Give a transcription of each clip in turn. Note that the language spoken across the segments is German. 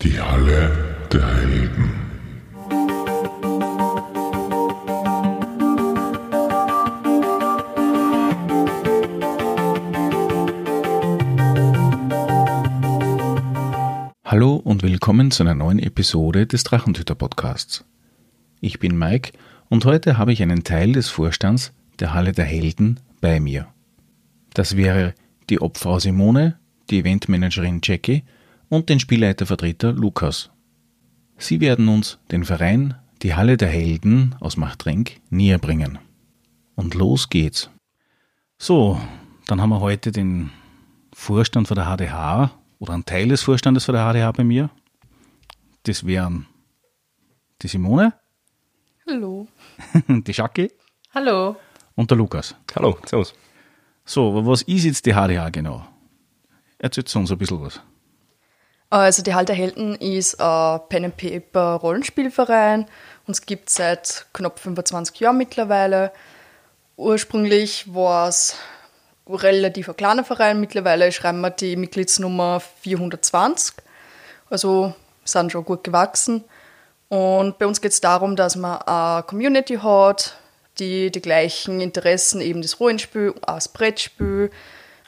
Die Halle der Helden. Hallo und willkommen zu einer neuen Episode des Drachentüter Podcasts. Ich bin Mike und heute habe ich einen Teil des Vorstands der Halle der Helden bei mir. Das wäre die Obfrau Simone, die Eventmanagerin Jackie und den Spielleitervertreter Lukas. Sie werden uns den Verein, die Halle der Helden aus Machtrenk, näher bringen. Und los geht's. So, dann haben wir heute den Vorstand von der HDH oder einen Teil des Vorstandes von der HDH bei mir. Das wären die Simone, Hallo. die Schacki Hallo. und der Lukas. Hallo, servus. So, was ist jetzt die HDH genau? Erzählt uns ein bisschen was. Also die Halt der Helden ist ein Pen and Paper Rollenspielverein. Uns gibt es seit knapp 25 Jahren mittlerweile. Ursprünglich war es relativ ein kleiner Verein. Mittlerweile schreiben wir die Mitgliedsnummer 420. Also sind schon gut gewachsen. Und bei uns geht es darum, dass man eine Community hat, die die gleichen Interessen, eben das Rollenspiel, auch das Brettspiel,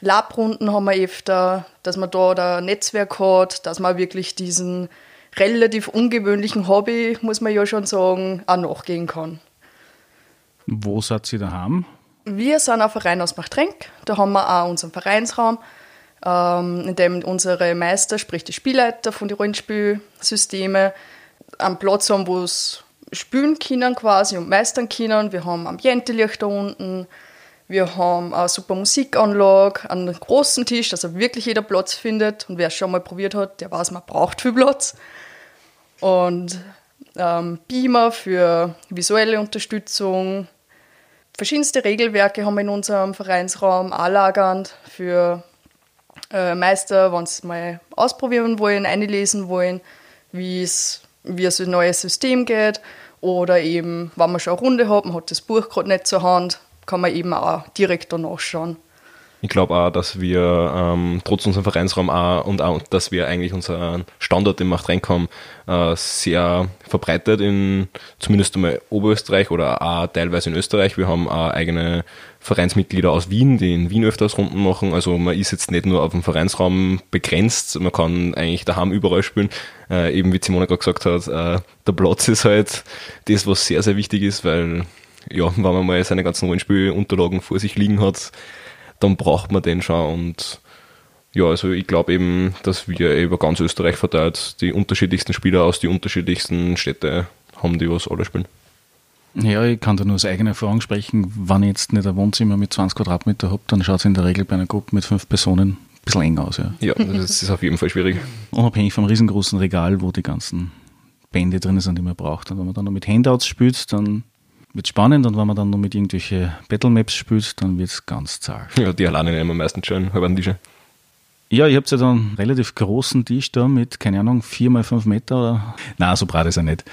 Labrunden haben wir öfter, dass man da ein Netzwerk hat, dass man wirklich diesen relativ ungewöhnlichen Hobby, muss man ja schon sagen, auch nachgehen kann. Wo seid ihr daheim? Wir sind ein Verein aus Machtrenk, da haben wir auch unseren Vereinsraum, ähm, in dem unsere Meister, sprich die Spielleiter von den Rollenspielsystemen, einen Platz haben, wo es spielen können quasi und meistern können. Wir haben Ambientelicht da unten, wir haben eine super Musikanlage, einen großen Tisch, dass er wirklich jeder Platz findet. Und wer es schon mal probiert hat, der weiß, man braucht viel Platz. Und ähm, Beamer für visuelle Unterstützung. Verschiedenste Regelwerke haben wir in unserem Vereinsraum anlagernd für äh, Meister, wenn sie mal ausprobieren wollen, einlesen wollen, wie es wie es ein neues System geht. Oder eben, wenn man schon eine Runde hat, man hat das Buch gerade nicht zur Hand, kann man eben auch direkt danach schauen. Ich glaube auch, dass wir ähm, trotz unserem Vereinsraum auch und auch, dass wir eigentlich unseren Standort im Macht reinkommen, äh, sehr verbreitet in zumindest einmal Oberösterreich oder auch teilweise in Österreich. Wir haben auch eigene Vereinsmitglieder aus Wien, die in Wien öfters Runden machen. Also man ist jetzt nicht nur auf dem Vereinsraum begrenzt, man kann eigentlich daheim überall spielen. Äh, eben wie Simone gerade gesagt hat, äh, der Platz ist halt das, was sehr, sehr wichtig ist, weil ja, wenn man mal seine ganzen Rollenspielunterlagen vor sich liegen hat, dann braucht man den schon und ja, also ich glaube eben, dass wir über ganz Österreich verteilt die unterschiedlichsten Spieler aus die unterschiedlichsten Städte haben, die was alle spielen. Ja, ich kann da nur aus eigener Erfahrung sprechen. Wenn ich jetzt nicht ein Wohnzimmer mit 20 Quadratmeter habe, dann schaut es in der Regel bei einer Gruppe mit fünf Personen ein bisschen eng aus. Ja. Ja, das ist auf jeden Fall schwierig. Unabhängig vom riesengroßen Regal, wo die ganzen Bände drin sind, die man braucht. Und wenn man dann noch mit Handouts spielt, dann wird spannend. Und wenn man dann noch mit irgendwelchen Battlemaps spielt, dann wird es ganz zart. Ja, die alleine nehmen meistens schon halb an Tische. Ja, ihr habt ja dann einen relativ großen Tisch da mit, keine Ahnung, vier mal fünf Meter. Oder? Nein, so breit ist er nicht.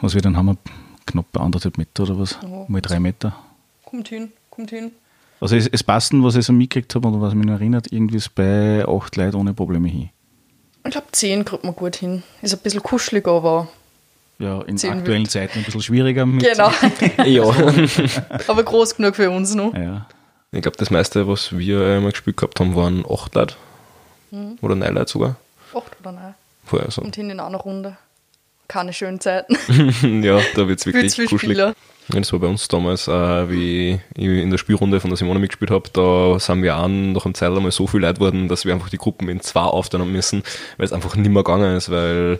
Was wir dann haben, knapp bei anderthalb Meter oder was? Ja. Mal drei Meter. Kommt hin, kommt hin. Also es, es passt, was ich so mitgekriegt habe und was mich noch erinnert, irgendwie ist bei acht Leuten ohne Probleme hin. Ich glaube, 10 kriegt man gut hin. Ist ein bisschen kuschelig, aber Ja, in Zehn aktuellen wird- Zeiten ein bisschen schwieriger. Mit genau. Ja. aber groß genug für uns noch. Ja. Ich glaube, das meiste, was wir einmal gespielt gehabt haben, waren acht Leute. Oder neun Leute sogar. Acht oder nein. Vorher so. Kommt hin in einer Runde. Keine schönen Zeiten. ja, da wird es wirklich kuschelig. Spieler. Ja, Das war bei uns damals, äh, wie ich in der Spielrunde von der Simone mitgespielt habe, da sind wir an nach einem Zeit einmal so viel Leute geworden, dass wir einfach die Gruppen in zwei aufteilen müssen, weil es einfach nicht mehr gegangen ist, weil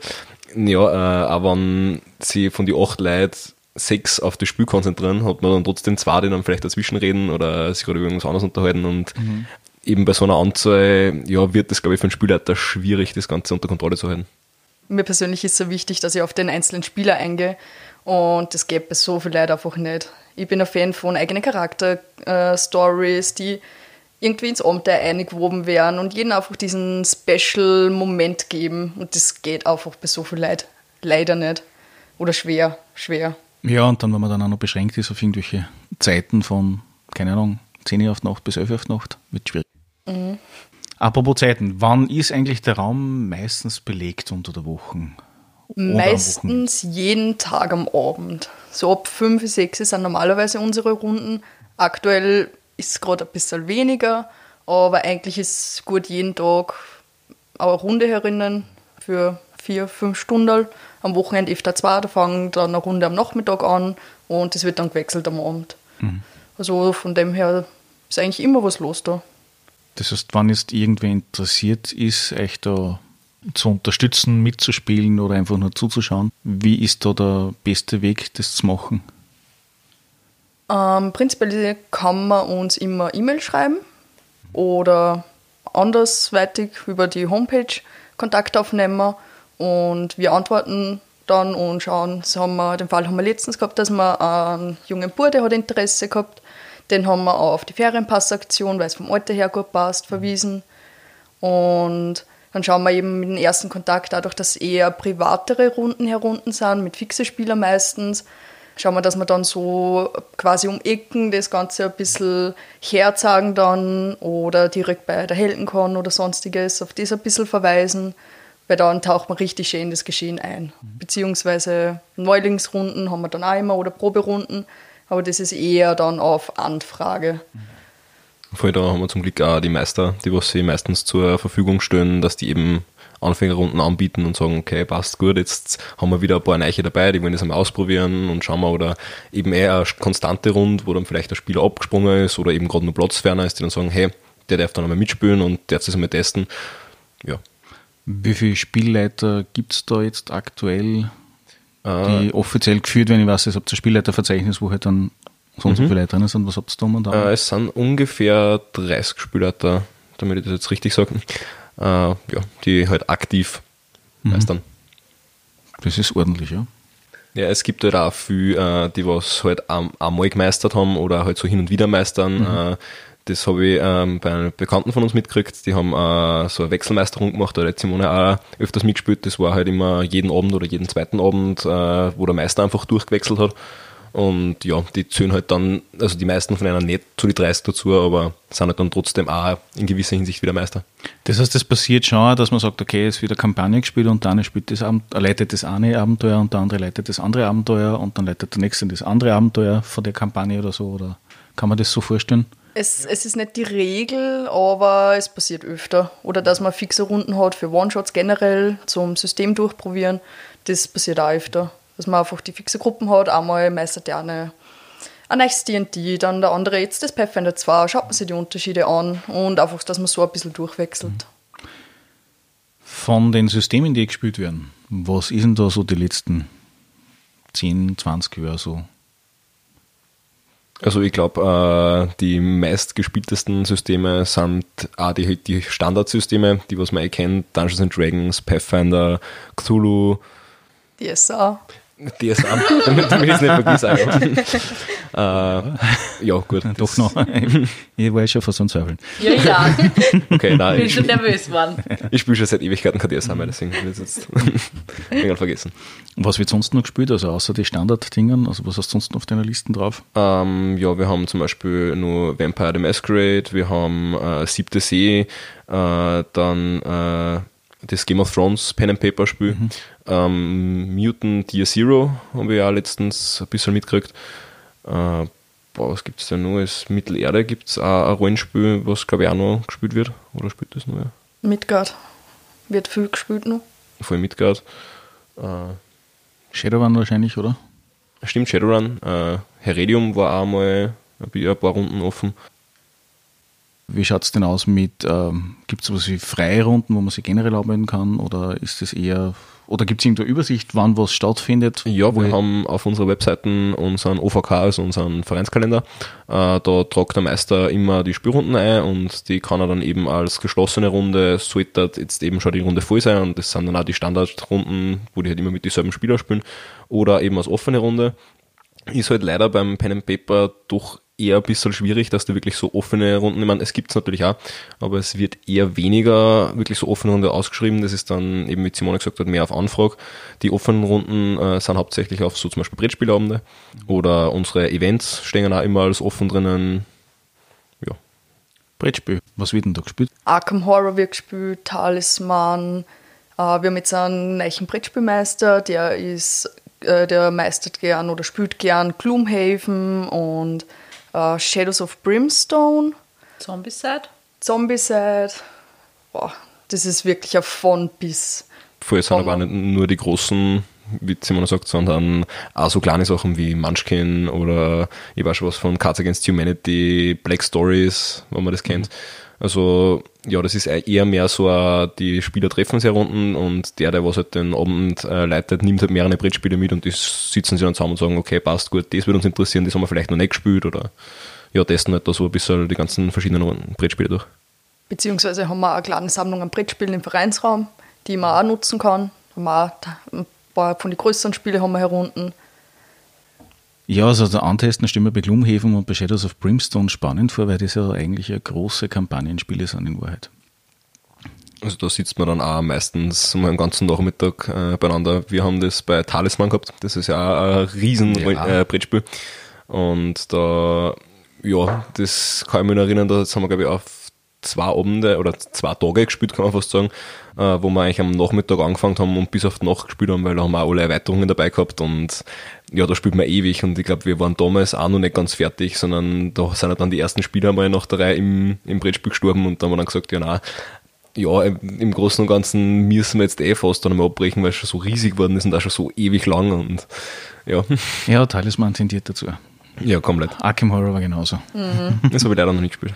ja, äh, auch wenn sie von die acht Leuten sechs auf das Spiel konzentrieren, hat man dann trotzdem zwei, die dann vielleicht dazwischen reden oder sich gerade über irgendwas anderes unterhalten und eben bei so einer Anzahl, ja, wird es, glaube ich, für einen Spielleiter schwierig, das Ganze unter Kontrolle zu halten. Mir persönlich ist es so wichtig, dass ich auf den einzelnen Spieler eingehe. Und das geht bei so vielen Leuten einfach nicht. Ich bin ein Fan von eigenen Charakter-Stories, die irgendwie ins Abenteuer eingewoben werden und jedem einfach diesen Special-Moment geben. Und das geht einfach bei so vielen Leuten leider nicht. Oder schwer, schwer. ja, und dann, wenn man dann auch noch beschränkt ist auf irgendwelche Zeiten von, keine Ahnung, 10 Uhr auf Nacht bis 11 Uhr auf Nacht, wird schwierig. Apropos Zeiten, wann ist eigentlich der Raum meistens belegt unter der Woche? Meistens jeden Tag am Abend. So ab 5, 6 sind normalerweise unsere Runden. Aktuell ist es gerade ein bisschen weniger, aber eigentlich ist gut jeden Tag eine Runde herinnen für vier, fünf Stunden. Am Wochenende öfter zwei, da fangen dann eine Runde am Nachmittag an und es wird dann gewechselt am Abend. Also von dem her ist eigentlich immer was los da. Das heißt, wann jetzt irgendwer interessiert ist, euch da zu unterstützen, mitzuspielen oder einfach nur zuzuschauen, wie ist da der beste Weg, das zu machen? Ähm, prinzipiell kann man uns immer E-Mail schreiben oder andersweitig über die Homepage Kontakt aufnehmen und wir antworten dann und schauen. So haben wir, den Fall haben wir letztens gehabt, dass wir einen jungen Bub, der hat Interesse gehabt, den haben wir auf die Ferienpassaktion, weil es vom Alter her gut passt, verwiesen. Und dann schauen wir eben mit dem ersten Kontakt, dadurch, dass eher privatere Runden herunten sind, mit fixe Spieler meistens, schauen wir, dass wir dann so quasi um Ecken das Ganze ein bisschen herzeigen dann oder direkt bei der Heldencon oder sonstiges auf das ein bisschen verweisen, weil dann taucht man richtig schön in das Geschehen ein. Beziehungsweise Neulingsrunden haben wir dann auch immer oder Proberunden, aber das ist eher dann auf Anfrage. Vor allem da haben wir zum Glück auch die Meister, die was sie meistens zur Verfügung stellen, dass die eben Anfängerrunden anbieten und sagen, okay, passt gut, jetzt haben wir wieder ein paar Neiche dabei, die wollen das einmal ausprobieren und schauen wir, oder eben eher eine konstante Runde, wo dann vielleicht der Spieler abgesprungen ist oder eben gerade nur platzferner ist, die dann sagen, hey, der darf dann einmal mitspielen und der darf das einmal testen. Ja. Wie viele Spielleiter gibt es da jetzt aktuell, Äh, die offiziell geführt werden? Ich weiß, es habt ein Spielleiterverzeichnis, wo halt dann so und so viele Leute drin sind. Was habt ihr da momentan? Äh, es sind ungefähr 30 Spielleiter, damit ich das jetzt richtig sage, äh, ja, die halt aktiv meistern. Das ist ordentlich, ja. Ja, es gibt halt auch viele, äh, die was halt am- einmal gemeistert haben oder halt so hin und wieder meistern. Äh, das habe ich ähm, bei einem Bekannten von uns mitgekriegt. Die haben äh, so eine Wechselmeisterung gemacht, da hat Simone auch öfters mitgespielt. Das war halt immer jeden Abend oder jeden zweiten Abend, wo der Meister einfach durchgewechselt hat. Und ja, die zählen halt dann, also die meisten von einer nicht zu die 30 dazu, aber sind halt dann trotzdem auch in gewisser Hinsicht wieder Meister. Das heißt, es passiert schon, auch, dass man sagt, okay, es wird eine Kampagne gespielt und der eine spielt das Abend, äh, leitet das eine Abenteuer und der andere leitet das andere Abenteuer und dann leitet der nächste das andere Abenteuer von der Kampagne oder so. Oder kann man das so vorstellen? Es, es ist nicht die Regel, aber es passiert öfter. Oder dass man fixe Runden hat für One-Shots generell zum System durchprobieren. Das passiert auch öfter. Dass man einfach die fixe Gruppen hat. Einmal meistert der eine ein neues D&D, dann der andere jetzt das Pathfinder 2. Schaut man sich die Unterschiede an und einfach, dass man so ein bisschen durchwechselt. Von den Systemen, die gespielt werden, was ist denn da so die letzten 10, 20 Jahre so? Also ich glaube, äh, die meistgespieltesten Systeme sind auch die, die Standardsysteme, die was man eh kennt, Dungeons and Dragons, Pathfinder, Cthulhu, DSA. DSA, damit, damit ich es nicht vergesse. äh, ja, gut. Doch noch. ich war ja schon fast am Zweifeln. Ja, ja. Okay, nein, Bin ich, schon nervös geworden. ich spiele schon seit Ewigkeiten kein DSA mehr, deswegen will ich es jetzt irgendwann vergessen. Was wird sonst noch gespielt? Also außer die Standarddingen, also was hast du sonst noch auf deiner Liste drauf? Ähm, ja, wir haben zum Beispiel nur Vampire the Masquerade, wir haben äh, Siebte See, äh, dann äh, das Game of Thrones Pen and Paper Spiel, ähm, Mutant Year Zero haben wir ja letztens ein bisschen mitgekriegt. Äh, boah, was gibt es denn noch? Als Mittelerde gibt es auch ein Rollenspiel, was glaube ich auch noch gespielt wird. Oder spielt das noch? Ja? Midgard. Wird viel gespielt noch. Voll Midgard. Äh, Shadowrun wahrscheinlich, oder? stimmt, Shadowrun. Äh, Heredium war auch mal ein paar Runden offen. Wie schaut es denn aus mit, ähm, gibt es sowas wie Freirunden, wo man sich generell arbeiten kann? Oder ist das eher, oder gibt es irgendeine Übersicht, wann was stattfindet? Ja, wir haben auf unserer Webseite unseren OVK, also unseren Vereinskalender. Äh, da tragt der Meister immer die Spielrunden ein und die kann er dann eben als geschlossene Runde, sollte jetzt eben schon die Runde voll sein und das sind dann auch die Standardrunden, wo die halt immer mit dieselben Spieler spielen oder eben als offene Runde. Ist halt leider beim Pen and Paper doch eher ein bisschen schwierig, dass du wirklich so offene Runden, ich meine, es gibt's natürlich auch, aber es wird eher weniger wirklich so offene Runde ausgeschrieben. Das ist dann eben, wie Simone gesagt hat, mehr auf Anfrage. Die offenen Runden äh, sind hauptsächlich auf so zum Beispiel Brettspielabende oder unsere Events stehen auch immer als offen drinnen. Ja. Brettspiel. Was wird denn da gespielt? Arkham Horror wird gespielt, Talisman. Äh, wir haben jetzt einen neuen Brettspielmeister, der ist, äh, der meistert gern oder spielt gern Gloomhaven und äh, Shadows of Brimstone, Zombicide. Zombicide. Boah, das ist wirklich ein von bis. Vorher sind aber auch nicht nur die großen, wie Simon sagt, sondern auch so kleine Sachen wie Munchkin oder ich weiß schon was von Cards Against Humanity, Black Stories, wenn man das kennt. Also ja, das ist eher mehr so, ein, die Spieler treffen sich runden und der, der was halt den Abend äh, leitet, nimmt halt mehrere Brettspiele mit und die sitzen sich dann zusammen und sagen, okay, passt gut, das würde uns interessieren, das haben wir vielleicht noch nicht gespielt oder ja, testen halt da so ein bisschen die ganzen verschiedenen Brettspiele durch. Beziehungsweise haben wir eine kleine Sammlung an Brettspielen im Vereinsraum, die man auch nutzen kann. Haben wir auch ein paar von den größeren Spielen haben wir herunten. Ja, also der Antesten stimmt mir bei Gloomhaven und bei Shadows of Brimstone spannend vor, weil das ja eigentlich eine große Kampagnenspiele sind in Wahrheit. Also da sitzt man dann auch meistens mal einen ganzen Nachmittag äh, beieinander. Wir haben das bei Talisman gehabt, das ist ja auch ein riesen Ja. äh, Brettspiel. Und da, ja, das kann ich mich noch erinnern, da haben wir glaube ich auf zwei Abende oder zwei Tage gespielt, kann man fast sagen, wo wir eigentlich am Nachmittag angefangen haben und bis auf die Nacht gespielt haben, weil da haben wir auch alle Erweiterungen dabei gehabt und ja, da spielt man ewig und ich glaube, wir waren damals auch noch nicht ganz fertig, sondern da sind halt dann die ersten Spieler mal nach der Reihe im, im Brettspiel gestorben und da haben wir dann gesagt, ja, na, ja, im Großen und Ganzen müssen wir jetzt eh fast dann mal abbrechen, weil es schon so riesig geworden ist und auch schon so ewig lang und ja, Ja, Talisman tendiert dazu. ja, komplett. Arkham Horror war genauso. Das habe ich leider noch nicht gespielt.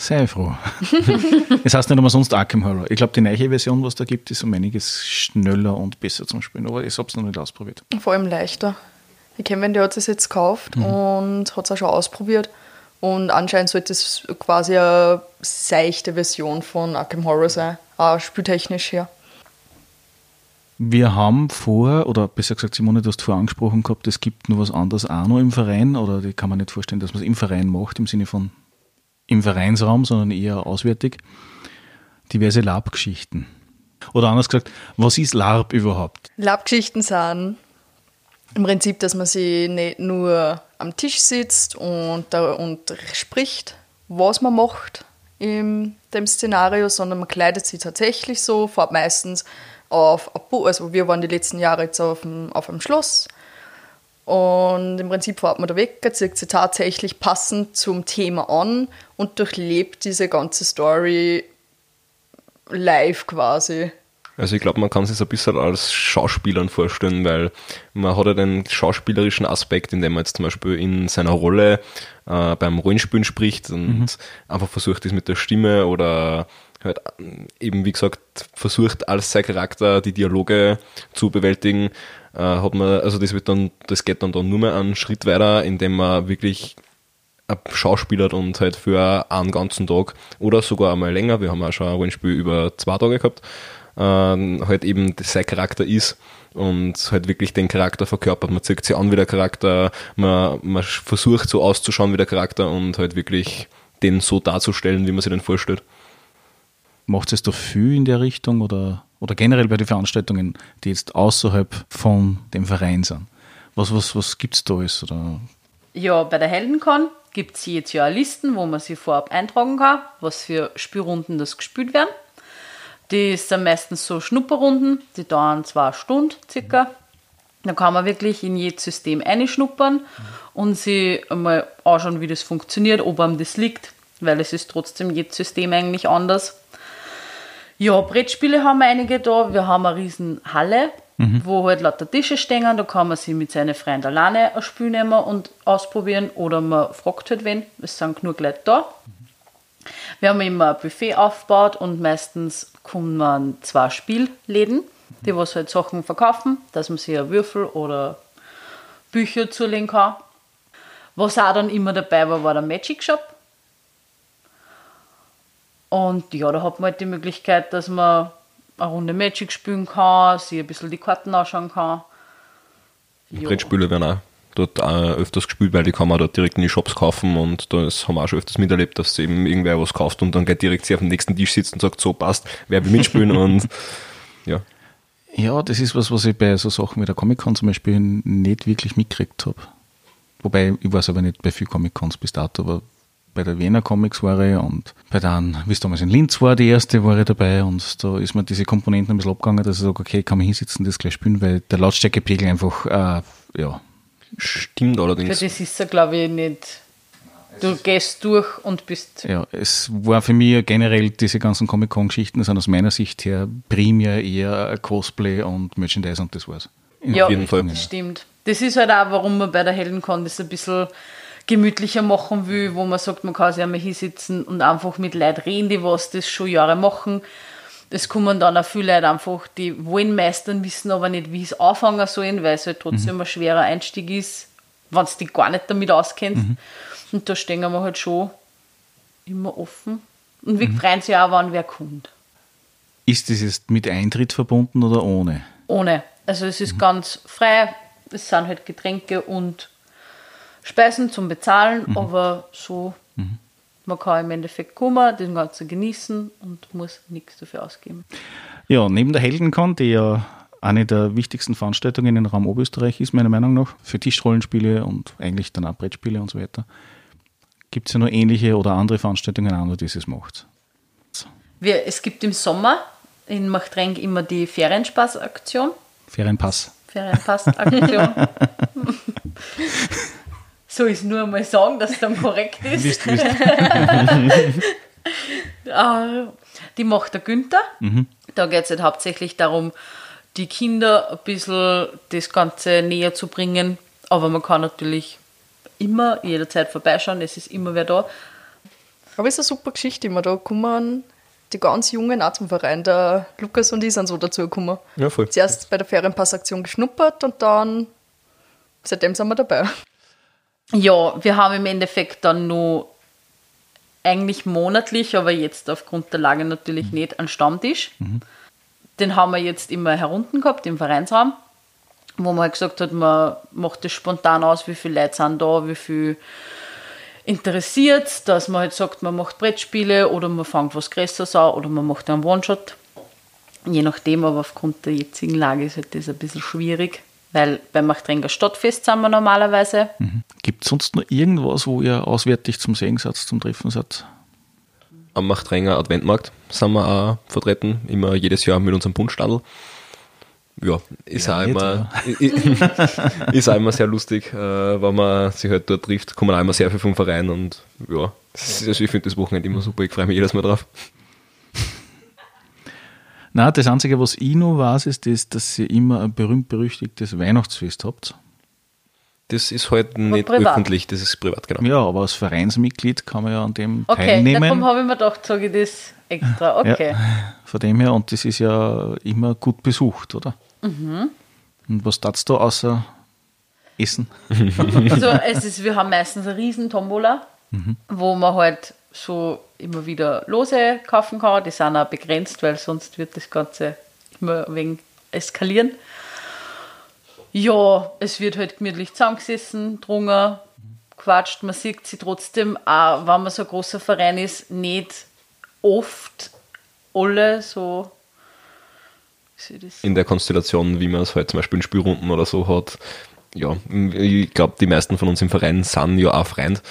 Sei froh. es heißt nicht umsonst Arkham Horror. Ich glaube, die neue Version, was da gibt, ist um einiges schneller und besser zum Spielen. Aber ich habe es noch nicht ausprobiert. Vor allem leichter. Ich kenne wen, der hat es jetzt gekauft und hat es auch schon ausprobiert. Und anscheinend sollte es quasi eine seichte Version von Arkham Horror sein, auch spieltechnisch her. Wir haben vor, oder besser gesagt, Simone, du hast vorher angesprochen gehabt, es gibt noch was anderes auch noch im Verein, oder die kann man nicht vorstellen, dass man es im Verein macht, im Sinne von im Vereinsraum, sondern eher auswärtig. Diverse Lab-Geschichten. Oder anders gesagt, was ist LARP überhaupt? Labgeschichten sind im Prinzip, dass man sich nicht nur am Tisch sitzt und, da, und spricht, was man macht in dem Szenario, sondern man kleidet sich tatsächlich so, fährt meistens auf, also wir waren die letzten Jahre jetzt auf dem, auf einem Schloss und im Prinzip fährt man da weg, zieht sich tatsächlich passend zum Thema an und durchlebt diese ganze Story live quasi. Also ich glaube, man kann sich so ein bisschen als Schauspielern vorstellen, weil man hat ja den schauspielerischen Aspekt, indem man jetzt zum Beispiel in seiner Rolle äh, beim Rollenspielen spricht und einfach versucht, das mit der Stimme oder halt eben, wie gesagt, versucht, als sein Charakter die Dialoge zu bewältigen, äh, hat man, also das wird dann, das geht dann, dann nur mehr einen Schritt weiter, indem man wirklich schauspielert und halt für einen ganzen Tag oder sogar einmal länger, wir haben auch schon ein Rollenspiel über zwei Tage gehabt, ähm, halt eben sein Charakter ist und halt wirklich den Charakter verkörpert. Man zieht sich an wie der Charakter, man, man versucht so auszuschauen wie der Charakter und halt wirklich den so darzustellen, wie man sich den vorstellt. Macht es da viel in der Richtung oder, oder generell bei den Veranstaltungen, die jetzt außerhalb von dem Verein sind? Was, was, was gibt es da alles? Oder? Ja, bei der Heldencon gibt es jedes Jahr Listen, wo man sich vorab eintragen kann, was für Spielrunden das gespielt werden. Die sind meistens so Schnupperrunden, die dauern zwei Stunden circa. Da kann man wirklich in jedes System einschnuppern und sich einmal anschauen, wie das funktioniert, ob einem das liegt, weil es ist trotzdem jedes System eigentlich anders. Ja, Brettspiele haben wir einige da. Wir haben eine riesen Halle, wo halt lauter Tische stehen. Da kann man sich mit seinen Freunden alleine ein Spiel nehmen und ausprobieren. Oder man fragt halt wen. Es sind genug Leute da. Wir haben immer ein Buffet aufgebaut und meistens kommen zwei Spielläden, die was halt Sachen verkaufen, dass man sich ein Würfel oder Bücher zulegen kann. Was auch dann immer dabei war, war der Magic Shop. Und ja, da hat man halt die Möglichkeit, dass man eine Runde Magic spielen kann, sich ein bisschen die Karten anschauen kann. Ja. Brettspiele werden auch dort auch öfters gespielt, weil die kann man dort direkt in die Shops kaufen und das haben wir auch schon öfters miterlebt, dass eben irgendwer was kauft und dann geht direkt sie auf dem nächsten Tisch sitzt und sagt, so passt, wer will mitspielen und ja. Ja, das ist was, was ich bei so Sachen wie der Comic-Con zum Beispiel nicht wirklich mitgekriegt habe. Wobei, ich weiß aber nicht bei vielen Comic-Cons bis dato, aber bei der Wiener Comics war ich und bei der, wie es damals in Linz war, die erste war ich dabei und da ist mir diese Komponenten ein bisschen abgegangen, dass ich sage, okay, kann man hinsitzen, das gleich spielen, weil der Lautstärkepegel einfach, äh, ja. Stimmt Für allerdings. das ist er, glaube ich, nicht. Du gehst durch und bist. Ja, es war für mich generell diese ganzen Comic-Con-Geschichten sind aus meiner Sicht her primär eher Cosplay und Merchandise und das war's. In Ja, jeden Fall. das stimmt. Das ist halt auch, warum man bei der Heldencon das ein bisschen gemütlicher machen will, wo man sagt, man kann sich einmal hinsitzen und einfach mit Leuten reden, die was das schon Jahre machen. Es kommen dann auch viele Leute einfach, die wollen meistern, wissen aber nicht, wie es anfangen sollen, weil es halt trotzdem ein schwerer Einstieg ist, wenn du dich gar nicht damit auskennst. Und da stehen wir halt schon immer offen. Und wir freuen sich auch, wenn wer kommt. Ist das jetzt mit Eintritt verbunden oder ohne? Ohne. Also es ist ganz frei. Es sind halt Getränke und Speisen zum Bezahlen, aber so, man kann im Endeffekt kommen, das Ganze genießen und muss nichts dafür ausgeben. Ja, neben der Heldencon, die ja eine der wichtigsten Veranstaltungen im Raum Oberösterreich ist, meiner Meinung nach, für Tischrollenspiele und eigentlich dann auch Brettspiele und so weiter, gibt es ja noch ähnliche oder andere Veranstaltungen noch, die es macht. Wir, es gibt im Sommer in Machtrenk immer die Ferienspaßaktion. Ferienpass. Ferienpassaktion. so ist nur mal sagen, dass es dann korrekt ist. Wisst, wisst. Äh, die macht der Günther. Mhm. Da geht es halt hauptsächlich darum, die Kinder ein bisschen das Ganze näher zu bringen. Aber man kann natürlich immer jederzeit vorbeischauen, es ist immer wer da. Aber es ist eine super Geschichte immer. Da kommen die ganz Jungen auch zum Verein. Der Lukas und ich sind so dazu gekommen. Ja, voll. Zuerst bei der Ferienpassaktion geschnuppert und dann seitdem sind wir dabei. Ja, wir haben im Endeffekt dann nur eigentlich monatlich, aber jetzt aufgrund der Lage natürlich nicht, einen Stammtisch. Den haben wir jetzt immer herunten gehabt im Vereinsraum, wo man halt gesagt hat, man macht das spontan aus, wie viele Leute sind da, wie viel interessiert dass man halt sagt, man macht Brettspiele oder man fängt was Größeres an oder man macht einen One-Shot. Je nachdem, aber aufgrund der jetzigen Lage ist halt das ein bisschen schwierig, weil beim Machtränger Stadtfest sind wir normalerweise. Gibt es sonst noch irgendwas, wo ihr auswärtig zum Sehen seid, zum Treffen seid? Am Machtränger Adventmarkt sind wir auch vertreten, immer jedes Jahr mit unserem Bundstadel. Ja, ist, Ja, auch immer, ist auch immer sehr lustig, äh, wenn man sich halt dort trifft. Kommen auch immer sehr viel vom Verein und ja, also ich finde das Wochenende immer super, ich freue mich jedes Mal drauf. Na, das Einzige, was ich noch weiß, ist, das, dass ihr immer ein berühmt-berüchtigtes Weihnachtsfest habt. Das ist halt nicht privat. öffentlich, das ist privat, genau. Ja, aber als Vereinsmitglied kann man ja an dem Okay, teilnehmen. darum habe ich mir gedacht, sage ich das extra. Okay. Ja, von dem her, und das ist ja immer gut besucht, oder? Mhm. Und was tat's da außer Essen? Also es ist, wir haben meistens eine riesen Tombola, wo man halt so immer wieder Lose kaufen kann. Die sind auch begrenzt, weil sonst wird das Ganze immer wegen eskalieren. Ja, es wird halt gemütlich zusammengesessen, drungen, quatscht. Man sieht sie trotzdem, auch wenn man so ein großer Verein ist, nicht oft alle so. in der Konstellation, wie man es halt zum Beispiel in Spielrunden oder so hat. Ja, ich glaube, die meisten von uns im Verein sind ja auch Freund.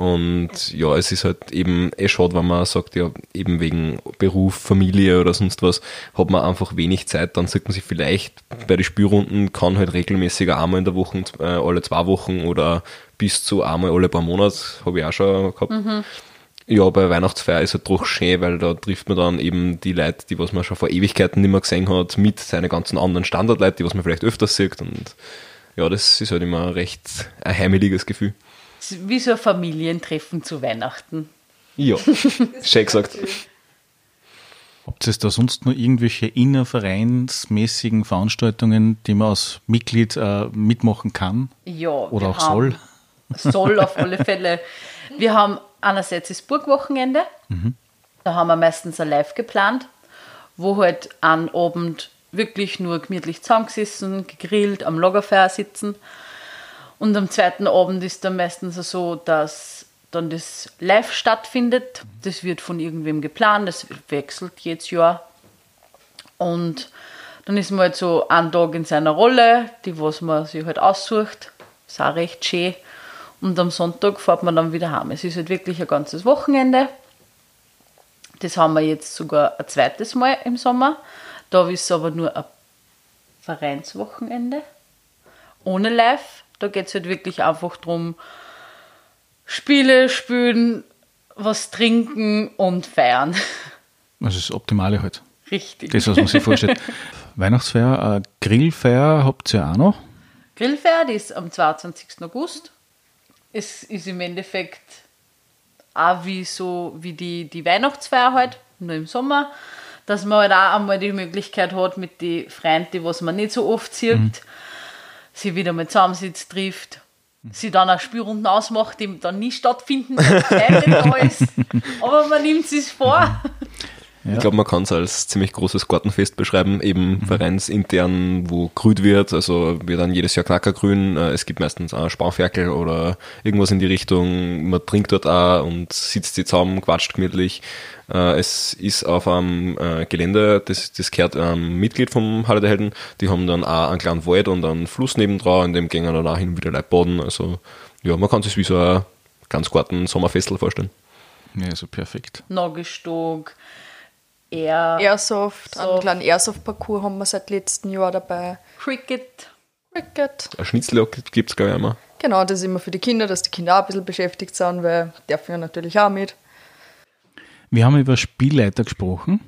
Und ja, es ist halt eben eh schade, wenn man sagt, ja, eben wegen Beruf, Familie oder sonst was, hat man einfach wenig Zeit. Dann sieht man sich vielleicht bei den Spielrunden, kann halt regelmäßiger einmal in der Woche, äh, alle zwei Wochen oder bis zu einmal alle paar Monate, habe ich auch schon gehabt. Ja, bei Weihnachtsfeier ist es doch schön, weil da trifft man dann eben die Leute, die was man schon vor Ewigkeiten nicht mehr gesehen hat, mit seinen ganzen anderen Standardleuten, die was man vielleicht öfters sieht. Und ja, das ist halt immer ein recht ein heimeliges Gefühl. Wie so ein Familientreffen zu Weihnachten. Ja, schön gesagt. Habt ihr da sonst noch irgendwelche innervereinsmäßigen Veranstaltungen, die man als Mitglied äh, mitmachen kann Ja, oder wir auch soll? haben- Soll auf alle Fälle. Wir haben einerseits das Burgwochenende. Da haben wir meistens ein Live geplant, wo halt an Abend wirklich nur gemütlich zusammengesessen, gegrillt, am Lagerfeuer sitzen. Und am zweiten Abend ist dann meistens so, dass dann das Live stattfindet. Das wird von irgendwem geplant, das wechselt jedes Jahr. Und dann ist man halt so einen Tag in seiner Rolle, die was man sich halt aussucht. Ist auch recht schön. Und am Sonntag fährt man dann wieder heim. Es ist halt wirklich ein ganzes Wochenende. Das haben wir jetzt sogar ein zweites Mal im Sommer. Da ist es aber nur ein Vereinswochenende. Ohne Live. Da geht es halt wirklich einfach darum, Spiele spielen, was trinken und feiern. Also das Optimale halt. Richtig. Das, was man sich vorstellt. Weihnachtsfeier, äh, Grillfeier habt ihr auch noch? Grillfeier, die ist am 22. August. Es ist im Endeffekt auch wie so wie die, die Weihnachtsfeier halt, nur im Sommer, dass man halt auch einmal die Möglichkeit hat, mit den Freunden, was man nicht so oft sieht, Mhm. Sie wieder mal zusammensitzt, trifft, sie dann auch Spielrunden ausmacht, die dann nie stattfinden, weil ist. Aber man nimmt sich vor. Ich glaube, man kann es als ziemlich großes Gartenfest beschreiben, eben vereinsintern, wo grüht wird. Also wird dann jedes Jahr Knackergrün. Äh, Es gibt meistens auch Spanferkel oder irgendwas in die Richtung. Man trinkt dort auch und sitzt sich zusammen, quatscht gemütlich. Äh, Es ist auf einem äh, Gelände, das, das gehört einem Mitglied vom Halle der Helden. Die haben dann auch einen kleinen Wald und einen Fluss nebendran, in dem gehen dann auch hin und wieder Leute baden. Also ja, man kann sich wie so ein ganz Garten-Sommerfestel vorstellen. Ja, also perfekt. Nagelstock, Air, Airsoft, So. einen kleinen Airsoft-Parcours haben wir seit letztem Jahr dabei. Cricket. Cricket. Ein Schnitzel gibt es, glaube ich, mal. Genau, das ist immer für die Kinder, dass die Kinder auch ein bisschen beschäftigt sind, weil die dürfen ja natürlich auch mit. Wir haben über Spielleiter gesprochen.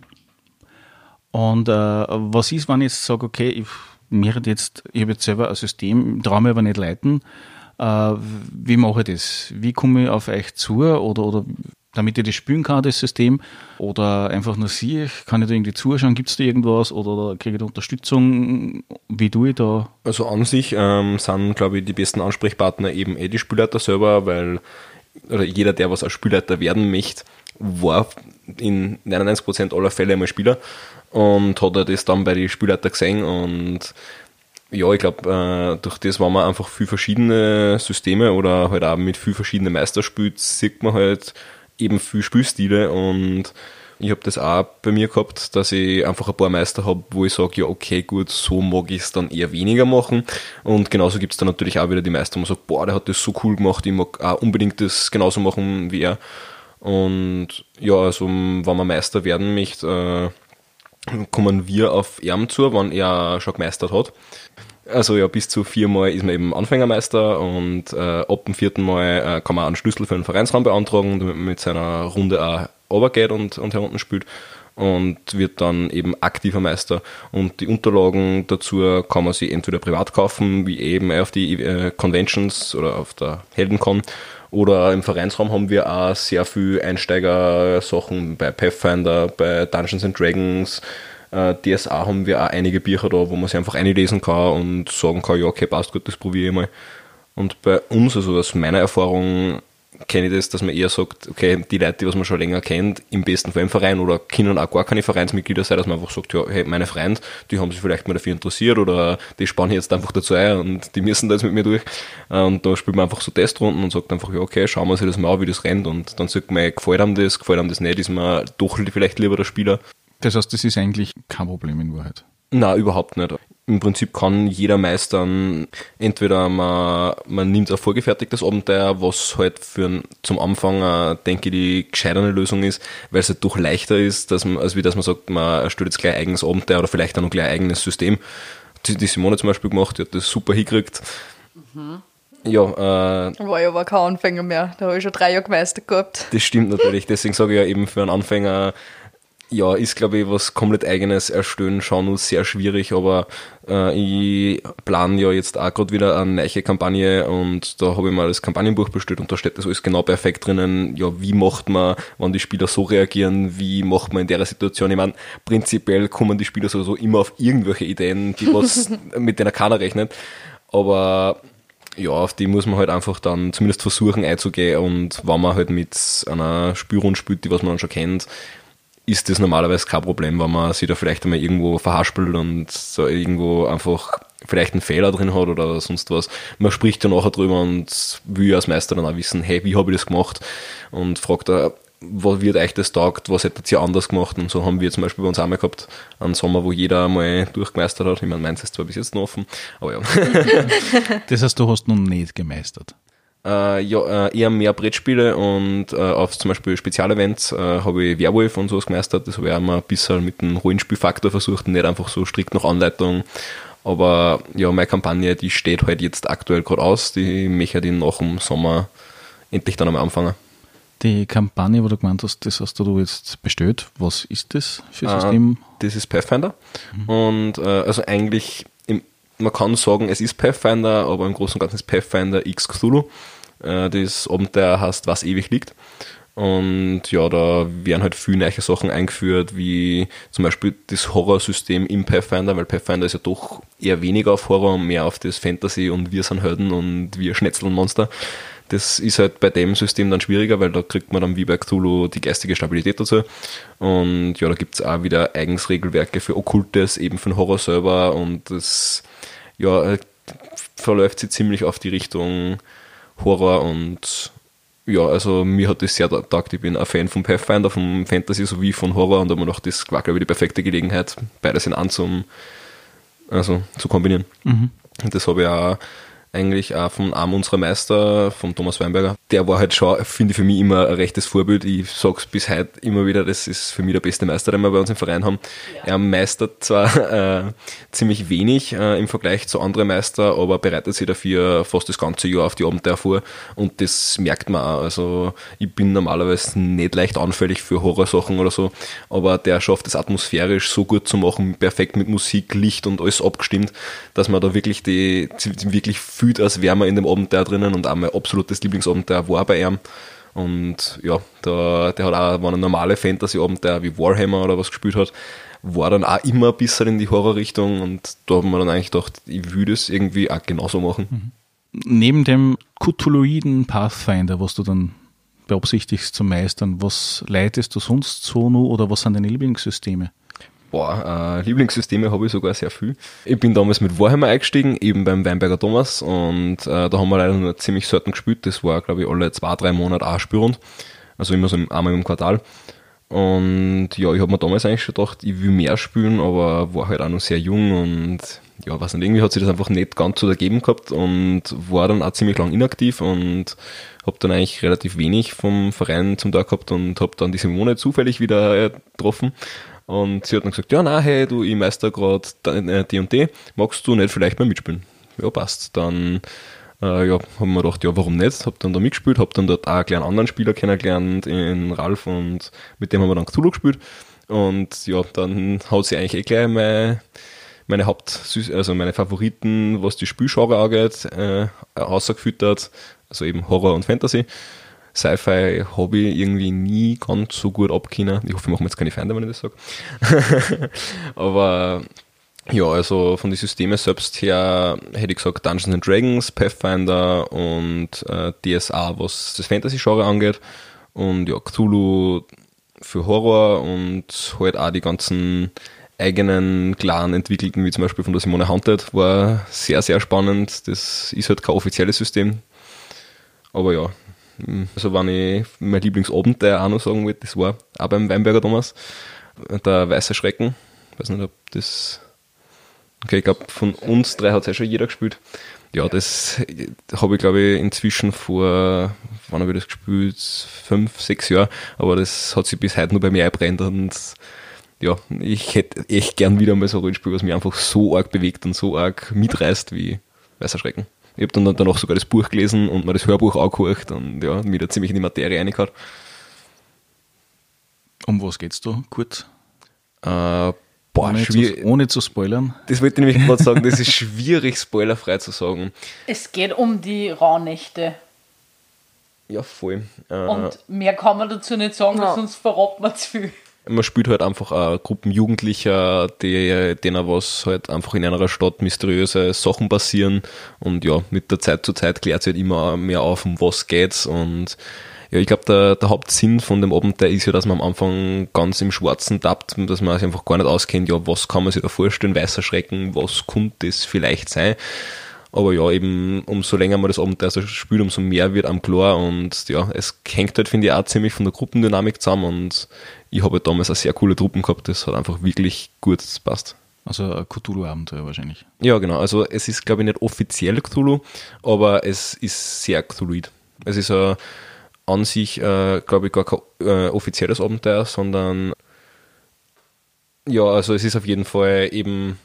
Und äh, was ist, wenn ich jetzt sage, okay, ich, mir hat jetzt, ich habe jetzt selber ein System, traue mir aber nicht leiten. Äh, wie mache ich das? Wie komme ich auf euch zu? Oder, oder damit ich das spielen kann, das System? Oder einfach nur sehe ich, kann ich da irgendwie zuschauen? Gibt es da irgendwas? Oder, kriege ich da Unterstützung? Wie tue ich da? Also an sich ähm, sind, glaube ich, die besten Ansprechpartner eben eh die Spielleiter selber, weil oder jeder, der was als Spielleiter werden möchte, war in 99% aller Fälle einmal Spieler und hat das dann bei den Spielleiter gesehen und ja, ich glaube, äh, durch das, wenn man einfach viel verschiedene Systeme oder halt auch mit viel verschiedenen Meister sieht man halt eben viel Spielstile und ich habe das auch bei mir gehabt, dass ich einfach ein paar Meister habe, wo ich sage, ja, okay, gut, so mag ich es dann eher weniger machen. Und genauso gibt es dann natürlich auch wieder die Meister, wo man sagt, boah, der hat das so cool gemacht, ich mag auch unbedingt das genauso machen wie er. Und ja, also wenn man Meister werden möchte, äh, kommen wir auf ihm zu, wenn er schon gemeistert hat. Also ja, bis zu viermal ist man eben Anfängermeister und äh, ab dem vierten Mal äh, kann man einen Schlüssel für den Vereinsraum beantragen, damit man mit seiner Runde auch runtergeht und, und herunten spielt und wird dann eben aktiver Meister. Und die Unterlagen dazu kann man sich entweder privat kaufen, wie eben auf die äh, Conventions oder auf der Heldencon oder im Vereinsraum haben wir auch sehr viel Einsteiger-Sachen bei Pathfinder, bei Dungeons and Dragons, äh, DSA haben wir auch einige Bücher da, wo man sich einfach einlesen kann und sagen kann, ja, okay, passt gut, das probiere ich mal. Und bei uns, also aus meiner Erfahrung, kenne ich das, dass man eher sagt, okay, die Leute, die was man schon länger kennt, im besten Fall im Verein oder können auch gar keine Vereinsmitglieder sein, dass man einfach sagt, ja, hey, meine Freunde, die haben sich vielleicht mal dafür interessiert oder die spannen jetzt einfach dazu ein und die müssen da jetzt mit mir durch. Und da spielt man einfach so Testrunden und sagt einfach, ja, okay, schauen wir sich das mal an, wie das rennt und dann sagt man, gefällt einem das, gefällt einem das nicht, ist man doch vielleicht lieber der Spieler. Das heißt, das ist eigentlich kein Problem in Wahrheit. Na, überhaupt nicht. Im Prinzip kann jeder meistern, entweder man, man nimmt ein vorgefertigtes Abenteuer, was halt für ein, zum Anfang, äh, denke ich, die gescheitere Lösung ist, weil es halt doch leichter ist, dass man, als wie dass man sagt, man erstellt jetzt gleich ein eigenes Abenteuer oder vielleicht auch noch gleich ein eigenes System. Die, die Simone zum Beispiel gemacht, die hat das super hingekriegt. Ja, äh, war ich aber kein Anfänger mehr. Da habe ich schon drei Jahre gemeistert gehabt. das stimmt natürlich. Deswegen sage ich ja eben für einen Anfänger, ja, ist glaube ich was komplett eigenes erstellen schon nur sehr schwierig, aber äh, ich plane ja jetzt auch gerade wieder eine neue Kampagne und da habe ich mal das Kampagnenbuch bestellt und da steht das alles genau perfekt drinnen. Ja, wie macht man, wenn die Spieler so reagieren, wie macht man in der Situation? Ich meine, prinzipiell kommen die Spieler sowieso immer auf irgendwelche Ideen, die was mit denen keiner rechnet, aber ja, auf die muss man halt einfach dann zumindest versuchen einzugehen und wenn man halt mit einer Spielrunde spielt, die was man dann schon kennt, ist das normalerweise kein Problem, wenn man sich da vielleicht einmal irgendwo verhaspelt und so irgendwo einfach vielleicht einen Fehler drin hat oder sonst was. Man spricht ja nachher drüber und will als Meister dann auch wissen, hey, wie habe ich das gemacht? Und fragt da, was wird euch das taugt, was hättet ihr anders gemacht? Und so haben wir zum Beispiel bei uns einmal gehabt, einen Sommer, wo jeder mal durchgemeistert hat. Ich meine, meins ist zwar bis jetzt noch offen, aber ja. Das heißt, du hast noch nicht gemeistert. Äh, ja, äh, eher mehr Brettspiele und äh, auf zum Beispiel Spezialevents äh, habe ich Werwolf und sowas gemeistert. Das habe ich auch mal ein bisschen mit dem Rollenspielfaktor versucht und nicht einfach so strikt nach Anleitung. Aber ja, meine Kampagne, die steht halt jetzt aktuell gerade aus. Die möchte ich nach dem Sommer endlich dann einmal anfangen. Die Kampagne, wo du gemeint hast, das hast du jetzt bestellt. Was ist das für ein Äh, System? Das ist Pathfinder. Und äh, also eigentlich, man kann sagen, es ist Pathfinder, aber im Großen und Ganzen ist Pathfinder X Cthulhu. Äh, das Abenteuer heißt, was ewig liegt. Und ja, da werden halt viele neue Sachen eingeführt, wie zum Beispiel das Horrorsystem im Pathfinder, weil Pathfinder ist ja doch eher weniger auf Horror und mehr auf das Fantasy und wir sind Helden und wir schnetzeln Monster. Das ist halt bei dem System dann schwieriger, weil da kriegt man dann wie bei Cthulhu die geistige Stabilität dazu. Und ja, da gibt es auch wieder eigens Regelwerke für Okkultes, eben für den Horror selber und das ja, verläuft sich ziemlich auf die Richtung Horror und ja, also mir hat das sehr taugt. Ich bin ein Fan von Pathfinder, vom Fantasy sowie von Horror und da ich gedacht, das war glaube ich die perfekte Gelegenheit, beides in an zum, also, zu kombinieren. Und das habe ich auch eigentlich auch von einem unserer Meister, von Thomas Weinberger. Der war halt schon, finde ich, für mich immer ein rechtes Vorbild. Ich sag's bis heute immer wieder, das ist für mich der beste Meister, den wir bei uns im Verein haben. Er meistert zwar äh, ziemlich wenig äh, im Vergleich zu anderen Meister, aber bereitet sich dafür fast das ganze Jahr auf die Abenteuer vor und das merkt man auch. Also ich bin normalerweise nicht leicht anfällig für Horrorsachen oder so, aber der schafft es atmosphärisch so gut zu machen, perfekt mit Musik, Licht und alles abgestimmt, dass man da wirklich die wirklich fühlt, als wäre man in dem Abenteuer drinnen und auch mein absolutes Lieblingsabenteuer war bei ihm. Und ja, da, der hat auch, wenn er normale Fantasy-Abenteuer wie Warhammer oder was gespielt hat, war dann auch immer ein bisschen in die Horrorrichtung und da haben wir dann eigentlich gedacht, ich würde es irgendwie auch genauso machen. Neben dem Cthulhuiden Pathfinder, was du dann beabsichtigst zu meistern, was leitest du sonst so nur oder was sind deine Lieblingssysteme? Boah, äh, Lieblingssysteme habe ich sogar sehr viel. Ich bin damals mit Warhammer eingestiegen, eben beim Weinberger Thomas und äh, da haben wir leider nur ziemlich selten gespielt. Das war, glaube ich, alle zwei, drei Monate auch spürend. Also immer so einmal im Quartal. Und ja, ich habe mir damals eigentlich schon gedacht, ich will mehr spielen, aber war halt auch noch sehr jung und ja, weiß nicht, irgendwie hat sich das einfach nicht ganz so ergeben gehabt und war dann auch ziemlich lang inaktiv und habe dann eigentlich relativ wenig vom Verein zum Tag gehabt und habe dann die Simone zufällig wieder äh, getroffen. Und sie hat dann gesagt, ja, na, hey, du, ich meister gerade die und die, magst du nicht vielleicht mal mitspielen? Ja, passt. Dann äh, ja, haben wir gedacht, ja, warum nicht? Hab dann da mitgespielt, hab dann dort auch einen kleinen anderen Spieler kennengelernt, in Ralf, und mit dem haben wir dann Cthulhu gespielt. Und ja, dann hat sie eigentlich eh gleich meine, meine Haupt, also meine Favoriten, was die Spielgenre angeht, äh, außergefüttert, also eben Horror und Fantasy. Sci-Fi habe ich irgendwie nie ganz so gut abkennen. Ich hoffe, ich mache mir jetzt keine Feinde, wenn ich das sage. Aber ja, also von den Systemen selbst her hätte ich gesagt Dungeons and Dragons, Pathfinder und äh, DSA, was das Fantasy-Genre angeht. Und ja, Cthulhu für Horror und halt auch die ganzen eigenen Clan entwickelten, wie zum Beispiel von der Simone Haunted, war sehr, sehr spannend. Das ist halt kein offizielles System. Aber ja, also wenn ich mein Lieblingsabenteuer auch noch sagen wollte, das war auch beim Weinberger Thomas, der Weiße Schrecken. Ich weiß nicht, ob das Okay, ich glaube, von uns drei hat es ja schon jeder gespielt. Ja, das habe ich, glaube ich, inzwischen vor, wann habe ich das gespielt? Fünf, sechs Jahre. Aber das hat sich bis heute nur bei mir einbrennt und ja, ich hätte echt gern wieder mal so ein Rollenspiel, was mich einfach so arg bewegt und so arg mitreißt wie Weißer Schrecken. Ich habe dann danach sogar das Buch gelesen und mir das Hörbuch angehört und ja, mich da ziemlich in die Materie reingehauen. Um was geht's da kurz? Äh, Boah, ohne, schwierig. zu, ohne zu spoilern. Das wollte ich nämlich gerade sagen, das ist schwierig, spoilerfrei zu sagen. Es geht um die Rauhnächte. Ja, voll. Äh, Und mehr kann man dazu nicht sagen, Ja. sonst verraten wir zu viel. Man spielt halt einfach auch Gruppen Jugendlicher, die, denen was halt einfach in einer Stadt mysteriöse Sachen passieren. Und ja, mit der Zeit zu Zeit klärt sich halt immer mehr auf, um was geht's. Und ja, ich glaube, der, der Hauptsinn von dem Abenteuer ist ja, dass man am Anfang ganz im Schwarzen tappt, dass man sich einfach gar nicht auskennt, ja, was kann man sich da vorstellen, weißer Schrecken, was könnte das vielleicht sein. Aber ja, eben, umso länger man das Abenteuer so spielt, umso mehr wird am klar und ja, es hängt halt, finde ich, auch ziemlich von der Gruppendynamik zusammen und ich habe damals eine sehr coole Truppen gehabt, das hat einfach wirklich gut gepasst. Also ein Cthulhu-Abenteuer wahrscheinlich. Ja, genau. Also es ist, glaube ich, nicht offiziell Cthulhu, aber es ist sehr Cthulhuid. Es ist äh, an sich, äh, glaube ich, gar kein äh, offizielles Abenteuer, sondern ja, also es ist auf jeden Fall eben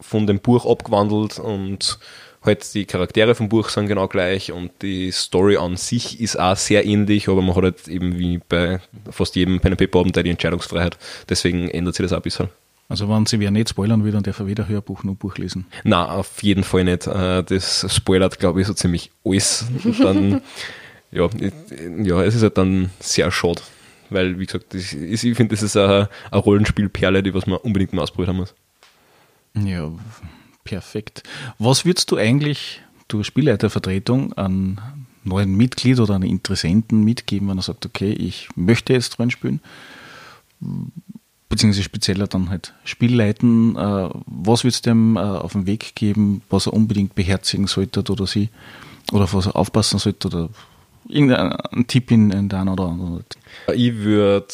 von dem Buch abgewandelt und halt die Charaktere vom Buch sind genau gleich und die Story an sich ist auch sehr ähnlich, aber man hat halt eben wie bei fast jedem Pen Paper Abenteuer die Entscheidungsfreiheit. Deswegen ändert sich das auch ein bisschen. Also wenn sie wer nicht spoilern will, dann darf er weder Hörbuch noch Buch lesen. Na, auf jeden Fall nicht. Äh, das spoilert, glaube ich, so ziemlich alles. Und dann, ja, ja, es ist halt dann sehr schade. Weil, wie gesagt, ist, ich finde, das ist eine, eine Rollenspielperle, die was man unbedingt mal ausprobiert haben muss. Ja, perfekt. Was würdest du eigentlich durch Spielleitervertretung an neuen Mitglied oder an Interessenten mitgeben, wenn er sagt, okay, ich möchte jetzt dran spielen? beziehungsweise spezieller dann halt Spielleiten. Äh, was würdest du dem äh, auf den Weg geben, was er unbedingt beherzigen sollte oder sie, oder auf was er aufpassen sollte oder irgendein Tipp in, einen oder anderen? Ich würde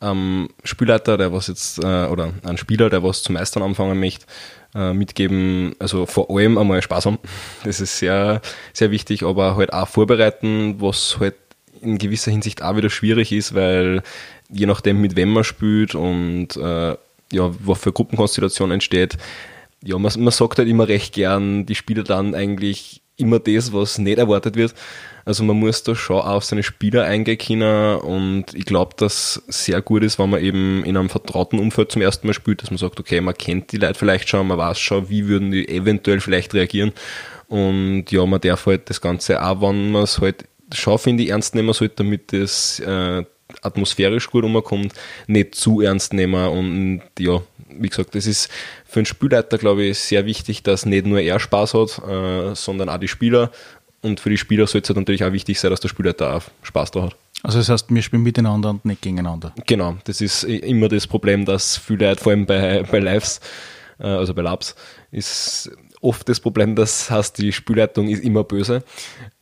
ähm, Spielleiter, der was jetzt, äh, oder ein Spieler, der was zum Meistern anfangen möchte, äh, mitgeben, also vor allem einmal Spaß haben. Das ist sehr, sehr wichtig, aber halt auch vorbereiten, was halt in gewisser Hinsicht auch wieder schwierig ist, weil je nachdem, mit wem man spielt und äh, ja, was für Gruppenkonstellation entsteht, ja, man, man sagt halt immer recht gern, die Spieler dann eigentlich immer das, was nicht erwartet wird. Also man muss da schon auf seine Spieler eingehen und ich glaube, dass sehr gut ist, wenn man eben in einem vertrauten Umfeld zum ersten Mal spielt, dass man sagt, okay, man kennt die Leute vielleicht schon, man weiß schon, wie würden die eventuell vielleicht reagieren und ja, man darf halt das Ganze auch, wenn man es halt schon, finde ich, ernst nehmen sollte, damit das äh, atmosphärisch gut umkommt, nicht zu ernst nehmen und ja, wie gesagt, das ist für einen Spielleiter, glaube ich, sehr wichtig, dass nicht nur er Spaß hat, äh, sondern auch die Spieler und für die Spieler sollte es natürlich auch wichtig sein, dass der Spielleiter auch Spaß da hat. Also das heißt, wir spielen miteinander und nicht gegeneinander. Genau, das ist immer das Problem, dass viele Leute, vor allem bei, bei Lives, äh, also bei Labs, ist oft das Problem, das heißt, die Spielleitung ist immer böse.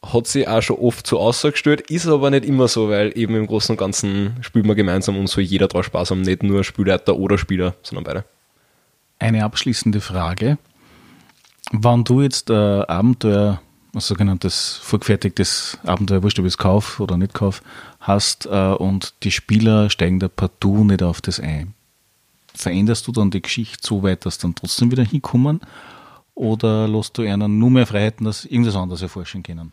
Hat sie auch schon oft so ausgestellt, ist aber nicht immer so, weil eben im Großen und Ganzen spielt man gemeinsam und soll jeder drauf Spaß haben, nicht nur Spielleiter oder Spieler, sondern beide. Eine abschließende Frage. Wann du jetzt äh, Abenteuer, ein sogenanntes vorgefertigtes Abenteuer, wurscht ob ich es kauf oder nicht kauf, hast äh, und die Spieler steigen da partout nicht auf das ein, veränderst du dann die Geschichte so weit, dass dann trotzdem wieder hinkommen? Oder lässt du ihnen nur mehr Freiheiten, dass irgendwas anderes erforschen können?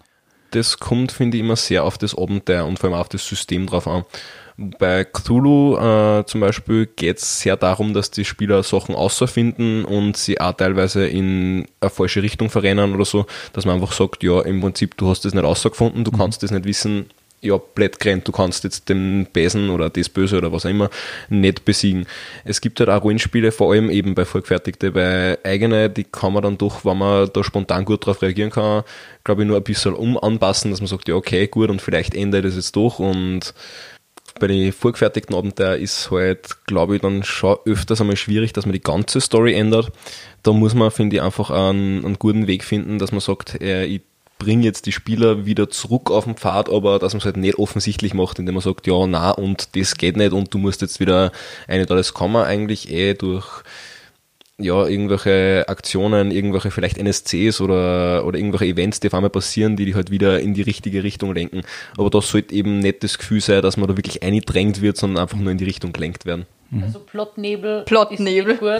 Das kommt, finde ich, immer sehr auf das Abenteuer und vor allem auf das System drauf an. Bei Cthulhu äh, zum Beispiel geht es sehr darum, dass die Spieler Sachen außerfinden und sie auch teilweise in eine falsche Richtung verrennen oder so, dass man einfach sagt, ja, im Prinzip, du hast das nicht außergefunden, du mhm. kannst das nicht wissen, ja, blöd gerannt, du kannst jetzt den Besen oder das Böse oder was auch immer nicht besiegen. Es gibt halt auch Rollenspiele, vor allem eben bei Vorgefertigte, bei eigene, die kann man dann doch, wenn man da spontan gut drauf reagieren kann, glaube ich, nur ein bisschen um anpassen, dass man sagt, ja, okay, gut, und vielleicht ändere ich das jetzt doch und bei den vorgefertigten Abenteuern ist halt, glaube ich, dann schon öfters einmal schwierig, dass man die ganze Story ändert. Da muss man, finde ich, einfach einen, einen guten Weg finden, dass man sagt, äh, ich bringe jetzt die Spieler wieder zurück auf den Pfad, aber dass man es halt nicht offensichtlich macht, indem man sagt, ja, na und das geht nicht und du musst jetzt wieder eine da. Das kann man eigentlich eh durch ja, irgendwelche Aktionen, irgendwelche vielleicht NSCs oder, oder irgendwelche Events, die auf einmal passieren, die die halt wieder in die richtige Richtung lenken. Aber das sollte eben nicht das Gefühl sein, dass man da wirklich eingedrängt wird, sondern einfach nur in die Richtung gelenkt werden. Also Plotnebel. Plotnebel.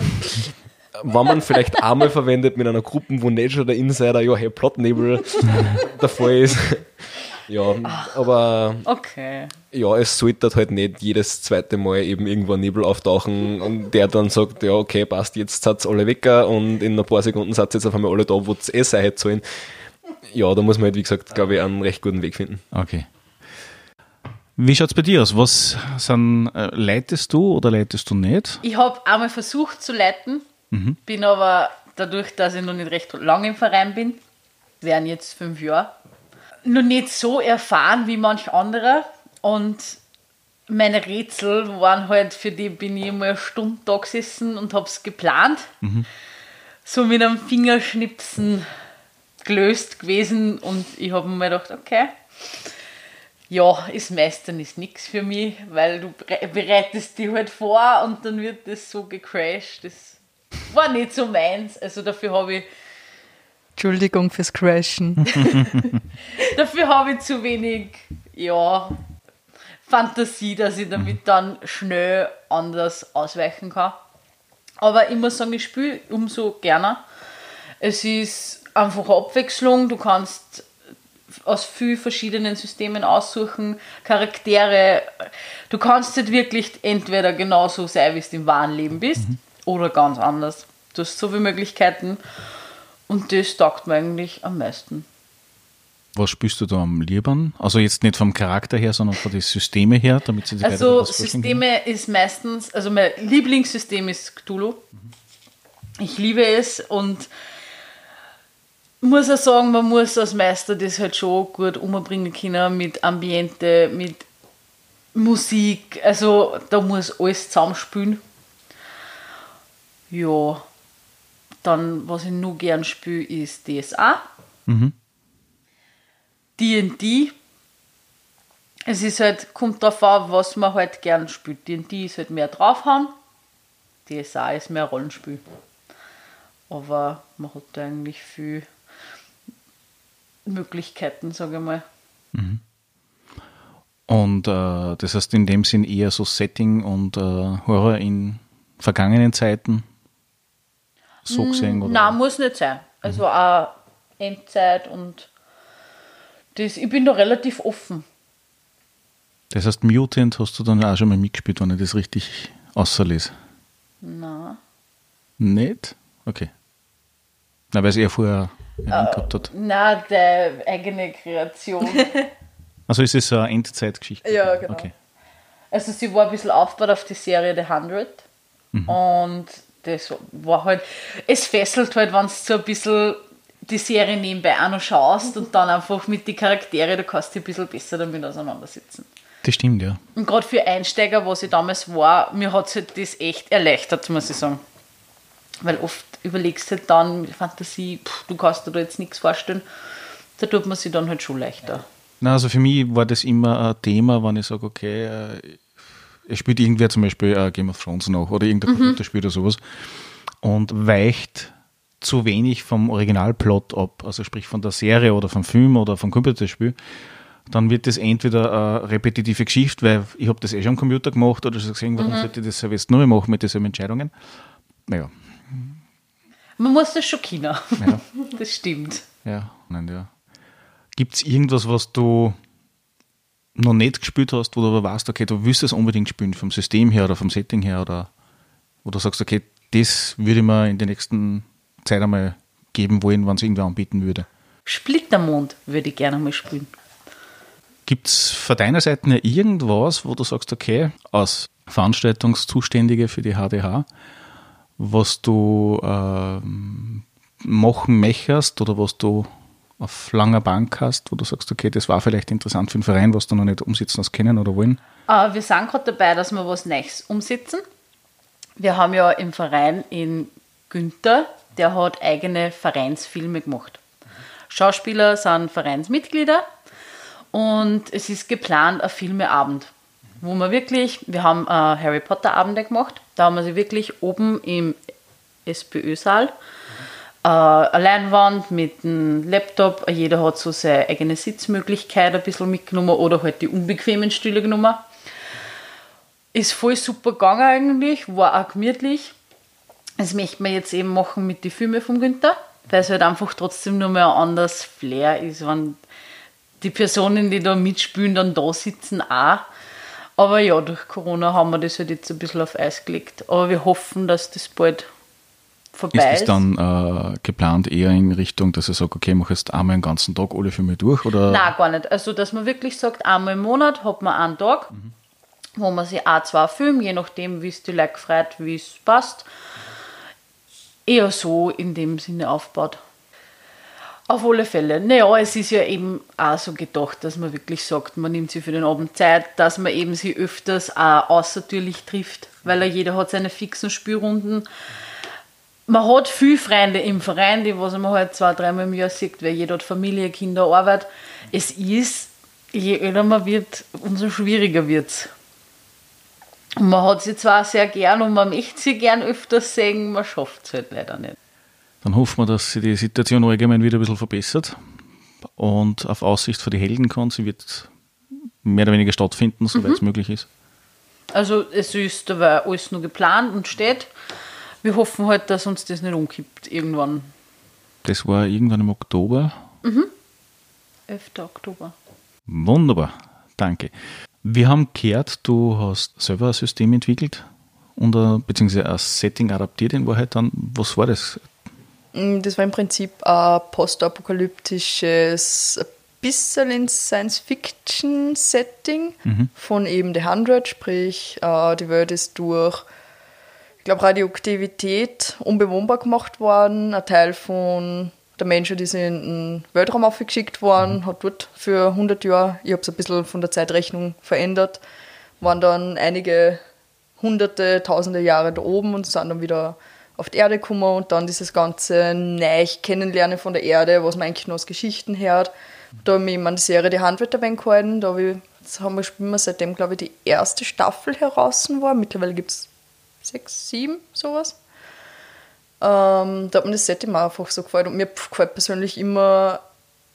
Wenn man vielleicht einmal verwendet mit einer Gruppe, wo nicht schon der Insider, ja, hey, Plotnebel der Fall ist. Ja, aber okay. ja, es sollte halt nicht jedes zweite Mal eben irgendwo ein Nebel auftauchen und der dann sagt, ja, okay, passt, jetzt seid alle weg und in ein paar Sekunden seid jetzt auf einmal alle da, wo es eh sein sollen. Ja, da muss man halt, wie gesagt, glaube ich, einen recht guten Weg finden. Okay. Wie schaut es bei dir aus? Was sind, äh, leitest du oder leitest du nicht? Ich habe einmal versucht zu leiten, Mhm. Bin aber dadurch, dass ich noch nicht recht lang im Verein bin, wären jetzt fünf Jahre, noch nicht so erfahren wie manch anderer. Und meine Rätsel waren halt, für die bin ich immer eine Stunde da gesessen und habe es geplant. Mhm. So mit einem Fingerschnipsen gelöst gewesen und ich habe mir gedacht, okay, ja, ist meistens ist nichts für mich, weil du bereitest dich halt vor und dann wird das so gecrashed. Das war nicht so meins. Also dafür habe ich, Entschuldigung fürs Crashen. dafür habe ich zu wenig, ja, Fantasie, dass ich damit dann schnell anders ausweichen kann. Aber ich muss sagen, ich spiele umso gerne. Es ist einfach eine Abwechslung. Du kannst aus vielen verschiedenen Systemen aussuchen, Charaktere. Du kannst nicht wirklich entweder genauso sein, wie du im wahren Leben bist, oder ganz anders. Du hast so viele Möglichkeiten und das taugt mir eigentlich am meisten. Was spielst du da am liebsten? Also jetzt nicht vom Charakter her, sondern von den Systemen her, damit sie sich Also vorstellen können? Systeme ist meistens, also mein Lieblingssystem ist Cthulhu. Ich liebe es und muss auch sagen, man muss als Meister das halt schon gut umbringen können mit Ambiente, mit Musik. Also da muss alles zusammenspielen. Ja, dann was ich nur gern spiele ist DSA. D&D. Es ist halt, kommt darauf an, was man halt gern spielt. D&D ist halt mehr draufhauen. DSA ist mehr Rollenspiel. Aber man hat da eigentlich viel Möglichkeiten, sage ich mal. Und äh, das heißt in dem Sinn eher so Setting und äh, Horror in vergangenen Zeiten so gesehen? Oder? Nein, muss nicht sein. Also auch Endzeit und das, ich bin da relativ offen. Das heißt, Mutant hast du dann auch schon mal mitgespielt, wenn ich das richtig außerlese. Na. Nicht? Okay. Na, weil es eher vorher einen gehabt hat. Na, der eigene Kreation. Also ist es so eine Endzeitgeschichte? Ja, genau. Okay. Also sie war ein bisschen aufgebaut auf die Serie The 100 und das war halt, es fesselt halt, wenn du so ein bisschen die Serie nebenbei auch noch schaust und dann einfach mit den Charaktere, da kannst du dich ein bisschen besser damit auseinandersetzen. Das stimmt, ja. Und gerade für Einsteiger, was ich damals war, mir hat es halt das echt erleichtert, muss ich sagen. Weil oft überlegst du halt dann mit Fantasie, pff, du kannst dir da jetzt nichts vorstellen, da tut man sich dann halt schon leichter. Na, also für mich war das immer ein Thema, wenn ich sage, okay, äh, es spielt irgendwer zum Beispiel äh, Game of Thrones noch oder irgendein Computerspiel oder sowas und weicht zu wenig vom Originalplot ab, also sprich von der Serie oder vom Film oder vom Computerspiel, dann wird das entweder eine repetitive Geschichte, weil ich habe das eh schon am Computer gemacht oder schon gesehen, warum sollte ich das jetzt nur mehr machen mit diesen Entscheidungen. Naja, Man muss das schon können. ja. Das stimmt. Ja, nein, ja. Gibt es irgendwas, was du noch nicht gespielt hast, wo du aber weißt, okay, du willst es unbedingt spielen, vom System her oder vom Setting her, oder wo du sagst, okay, das würde ich mir in der nächsten Zeit einmal geben wollen, wenn es irgendwer anbieten würde. Splittermond würde ich gerne mal spielen. Gibt es von deiner Seite her irgendwas, wo du sagst, okay, als Veranstaltungszuständige für die HDH, was du ähm, machen möchtest oder was du auf langer Bank hast, wo du sagst, okay, das war vielleicht interessant für den Verein, was du noch nicht umsetzen hast können oder wollen? Äh, wir sind gerade dabei, dass wir was Neues umsetzen. Wir haben ja im Verein in Günther, der hat eigene Vereinsfilme gemacht. Schauspieler sind Vereinsmitglieder und es ist geplant ein Filmeabend, wo wir wirklich, wir haben äh, Harry Potter Abende gemacht, da haben wir sie wirklich oben im SPÖ-Saal eine Leinwand mit einem Laptop, jeder hat so seine eigene Sitzmöglichkeit ein bisschen mitgenommen oder halt die unbequemen Stühle genommen. Ist voll super gegangen eigentlich, war auch gemütlich. Das möchten wir jetzt eben machen mit den Filmen von Günther, weil es halt einfach trotzdem nur ein anderes Flair ist, wenn die Personen, die da mitspielen, dann da sitzen auch. Aber ja, durch Corona haben wir das halt jetzt ein bisschen auf Eis gelegt. Aber wir hoffen, dass das bald vorbei Ist ist. das dann äh, geplant eher in Richtung, dass ich sage, okay, mach jetzt einmal den ganzen Tag alle Filme durch? Oder? Nein, gar nicht. Also, dass man wirklich sagt, einmal im Monat hat man einen Tag, wo man sich auch zwei filmt, je nachdem, wie es die Leute freut, wie es passt. Eher so in dem Sinne aufbaut. Auf alle Fälle. Naja, es ist ja eben auch so gedacht, dass man wirklich sagt, man nimmt sich für den Abend Zeit, dass man eben sie öfters auch außertürlich trifft, weil jeder hat seine fixen Spielrunden. Man hat viele Freunde im Verein, die was man halt zwei, dreimal im Jahr sieht, weil jeder hat Familie, Kinder, Arbeit. Es ist, je älter man wird, umso schwieriger wird es. Man hat sie zwar sehr gern und man möchte sie gern öfters sehen, man schafft es halt leider nicht. Dann hoffen wir, dass sich die Situation allgemein wieder ein bisschen verbessert und auf Aussicht für die Helden kann. Sie wird mehr oder weniger stattfinden, soweit es möglich ist. Also es ist dabei alles nur geplant und steht. Wir hoffen halt, dass uns das nicht umkippt irgendwann. Das war irgendwann im Oktober. 11. Oktober. Wunderbar, danke. Wir haben gehört, du hast selber ein System entwickelt und ein, beziehungsweise ein Setting adaptiert in Wahrheit dann. Was war das? Mm, Das war im Prinzip ein postapokalyptisches, ein bisschen in Science-Fiction-Setting von eben The 100, sprich, äh, die Welt ist durch, glaube, Radioaktivität unbewohnbar gemacht worden. Ein Teil von der Menschen, die sind in den Weltraum aufgeschickt worden, hat dort für 100 Jahre, ich habe es ein bisschen von der Zeitrechnung verändert, waren dann einige hunderte, tausende Jahre da oben und sind dann wieder auf die Erde gekommen und dann dieses ganze Neich kennenlernen von der Erde, was man eigentlich nur aus Geschichten hört. Da habe ich an die Serie Die Handwetter gehalten. Da habe ich, das haben wir, spielen wir seitdem, glaube ich, die erste Staffel heraus war. Mittlerweile gibt es sechs, sieben, sowas. Ähm, da hat mir das Setting auch einfach so gefallen. Und mir gefällt persönlich immer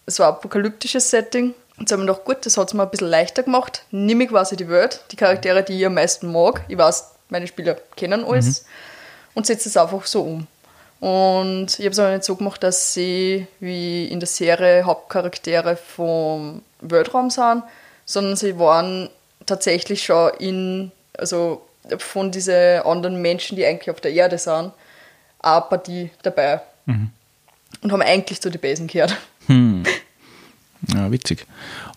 so ein apokalyptisches Setting. Und so habe ich mir gedacht, gut, das hat es mir ein bisschen leichter gemacht. Nimm ich quasi die Welt, die Charaktere, die ich am meisten mag. Ich weiß, meine Spieler kennen alles. Und setze es einfach so um. Und ich habe es aber nicht so gemacht, dass sie wie in der Serie Hauptcharaktere vom Weltraum sind, sondern sie waren tatsächlich schon in, also von diesen anderen Menschen, die eigentlich auf der Erde sind, eine Partie dabei. Und haben eigentlich zu den Besen gehört. Ja, witzig.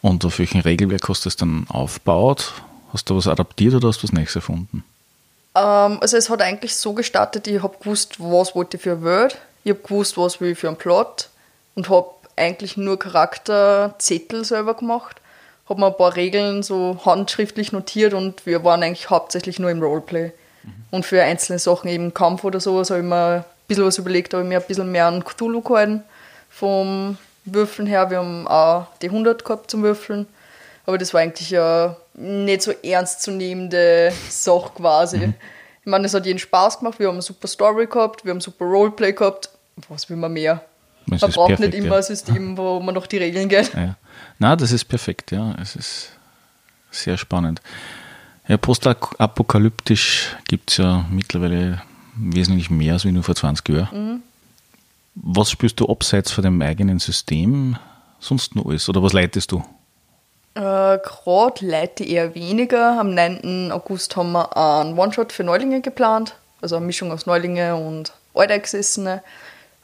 Und auf welchem Regelwerk hast du das dann aufgebaut? Hast du was adaptiert oder hast du was Neues erfunden? Ähm, also es hat eigentlich so gestartet, ich habe gewusst, was wollte ich für eine Welt, ich habe gewusst, was will ich für einen Plot und habe eigentlich nur Charakterzettel selber gemacht, habe mir ein paar Regeln so handschriftlich notiert und wir waren eigentlich hauptsächlich nur im Roleplay. Und für einzelne Sachen eben Kampf oder sowas habe ich mir ein bisschen was überlegt, habe ich mir ein bisschen mehr an Cthulhu gehalten vom Würfeln her. Wir haben auch die 100 gehabt zum Würfeln. Aber das war eigentlich ja nicht so ernstzunehmende Sache quasi. Ich meine, es hat jeden Spaß gemacht. Wir haben eine super Story gehabt, wir haben super Roleplay gehabt. Was will man mehr? Das man braucht perfekt, nicht immer ja. ein System, wo man noch die Regeln geht. Ja. Na, das ist perfekt, ja. Es ist sehr spannend. Ja, postapokalyptisch gibt es ja mittlerweile wesentlich mehr als wie nur vor 20 Jahren. Was spürst du abseits von dem eigenen System sonst noch alles? Oder was leitest du? Äh, Gerade leite ich eher weniger. Am 9. August haben wir einen One-Shot für Neulinge geplant. Also eine Mischung aus Neulinge und Alteingesessene.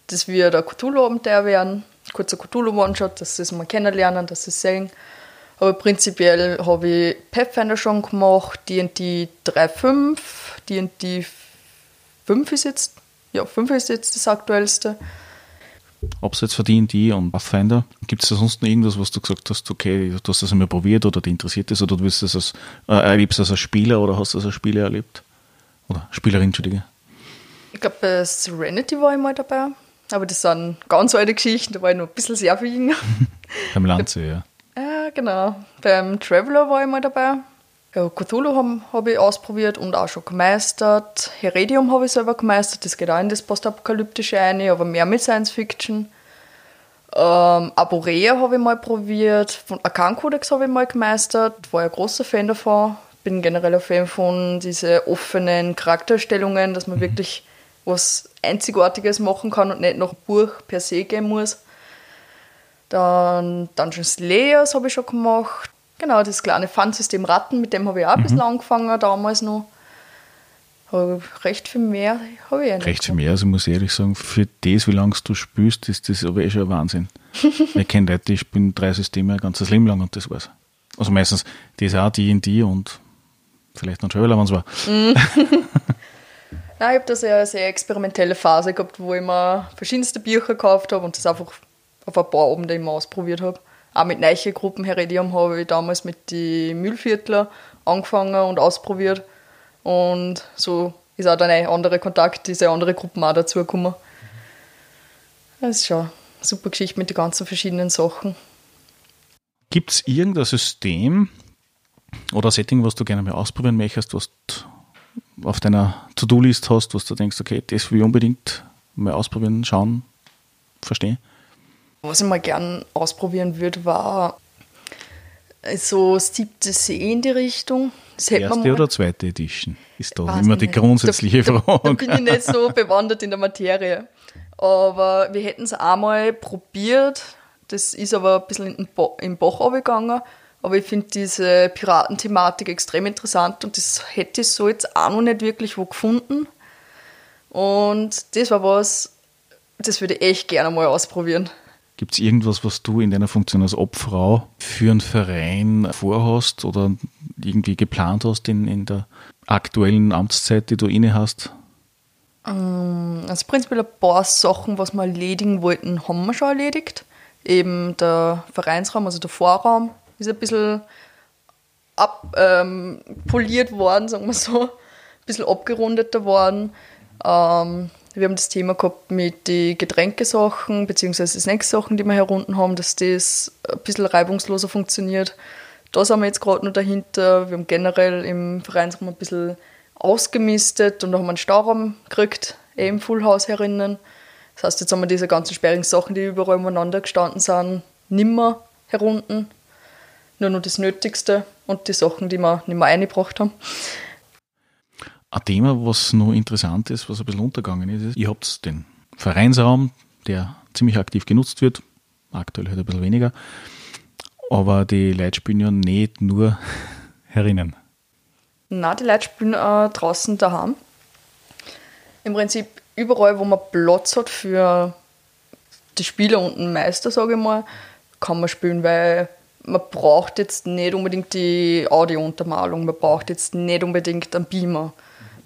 Das wird ein Cthulhu-Abenteuer werden. Kurzer Cthulhu-One-Shot, dass sie es mal kennenlernen, dass sie es sehen. Aber prinzipiell habe ich Pathfinder schon gemacht, D&D 3.5, D&D 5 ist jetzt, ja, 5 ist jetzt das aktuellste. Abseits von D&D und Pathfinder, gibt es da sonst noch irgendwas, was du gesagt hast, okay, du hast das einmal probiert oder dich interessiert das oder du willst das als, äh, erlebst das als Spieler oder hast du das als Spieler erlebt? Oder Spielerin, Entschuldige. Ich glaube, bei Serenity war ich mal dabei. Aber das sind ganz alte Geschichten, da war ich noch ein bisschen sehr viel jünger. Beim Lanze, ja. Ja, genau. Beim Traveler war ich mal dabei. Ja, Cthulhu habe hab ich ausprobiert und auch schon gemeistert. Heredium habe ich selber gemeistert, das geht auch in das Postapokalyptische ein, aber mehr mit Science Fiction. Ähm, Aborea habe ich mal probiert, von Arcan Codex habe ich mal gemeistert, war ja ein großer Fan davon. Bin generell ein Fan von diesen offenen Charakterstellungen, dass man wirklich was Einzigartiges machen kann und nicht noch ein Buch per se gehen muss. Dann Dungeons Layers habe ich schon gemacht. Genau, das kleine Fun-System Ratten, mit dem habe ich auch ein bisschen angefangen damals noch. Aber recht viel mehr habe ich ja nicht. Recht viel mehr, also muss ich ehrlich sagen, für das, wie lange du spielst, ist das aber eh schon ein Wahnsinn. ich kenne Leute, die spielen drei Systeme ein ganzes Leben lang und das war's. Also meistens das auch, die in die und vielleicht noch Traveler, wenn es war. Nein, ich habe da sehr, eine sehr experimentelle Phase gehabt, wo ich mir verschiedenste Bücher gekauft habe und das einfach auf ein paar Abende immer ausprobiert habe. Auch mit neuen Gruppen Heredium habe ich damals mit den Mühlviertler angefangen und ausprobiert. Und so ist auch dann ein anderer Kontakt, diese andere Gruppen auch dazugekommen. Das ist schon eine super Geschichte mit den ganzen verschiedenen Sachen. Gibt es irgendein System, Oder Setting, was du gerne mal ausprobieren möchtest, was du auf deiner To-Do-List hast, was du denkst, okay, das will ich unbedingt mal ausprobieren, schauen, verstehen? Was ich mal gern ausprobieren würde, war so das siebte See in die Richtung. Das Erste oder zweite Edition? Ist da Weiß immer die nicht. grundsätzliche da, Da, da Frage. bin ich nicht so bewandert in der Materie. Aber wir hätten es einmal probiert. Das ist aber ein bisschen in den Bach runtergegangen. Aber ich finde diese Piratenthematik extrem interessant und das hätte ich so jetzt auch noch nicht wirklich wo gefunden. Und das war was, das würde ich echt gerne mal ausprobieren. Gibt es irgendwas, was du in deiner Funktion als Obfrau für einen Verein vorhast oder irgendwie geplant hast in, in der aktuellen Amtszeit, die du inne hast? Also prinzipiell ein paar Sachen, was wir erledigen wollten, haben wir schon erledigt. Eben der Vereinsraum, also der Vorraum, ist ein bisschen abpoliert ähm, worden, sagen wir so. Ein bisschen abgerundeter worden. Ähm, wir haben das Thema gehabt mit den Getränkesachen bzw. Snacksachen, die wir hier unten haben, dass das ein bisschen reibungsloser funktioniert. Da sind wir jetzt gerade noch dahinter. Wir haben generell im Vereinsraum ein bisschen ausgemistet und haben einen Stauraum gekriegt, eh im Fullhaus herinnen. Das heißt, jetzt haben wir diese ganzen Sperrungssachen, die überall umeinander gestanden sind, nimmer herunten. Nur noch das Nötigste und die Sachen, die wir nicht mehr eingebracht haben. Ein Thema, was noch interessant ist, was ein bisschen untergegangen ist, ist, ihr habt den Vereinsraum, der ziemlich aktiv genutzt wird, aktuell halt ein bisschen weniger, aber die Leute spielen ja nicht nur herinnen. Na, die Leute spielen äh, draußen daheim. Im Prinzip überall, wo man Platz hat für die Spieler und den Meister, sage ich mal, kann man spielen, weil man braucht jetzt nicht unbedingt die Audiountermalung, man braucht jetzt nicht unbedingt einen Beamer,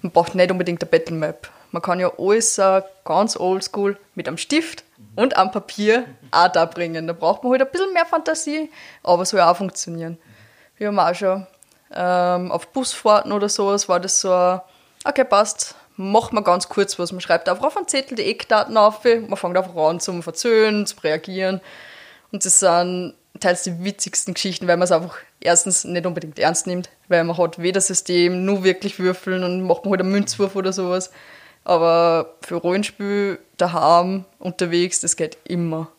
man braucht nicht unbedingt eine Battlemap. Man kann ja alles äh, ganz oldschool mit einem Stift und am Papier auch da bringen. Da braucht man halt ein bisschen mehr Fantasie, aber es soll auch funktionieren. Wir haben auch schon ähm, auf Busfahrten oder sowas war das so, ein, okay, passt, machen wir ganz kurz was. Man schreibt einfach auf einen Zettel die Eckdaten auf, man fängt einfach an zum Verzöhnen, zum Reagieren. Und das sind teils die witzigsten Geschichten, weil man es einfach erstens nicht unbedingt ernst nimmt, weil man hat weder System, nur wirklich würfeln und macht man halt einen Münzwurf oder sowas. Aber für Rollenspiel daheim unterwegs, das geht immer.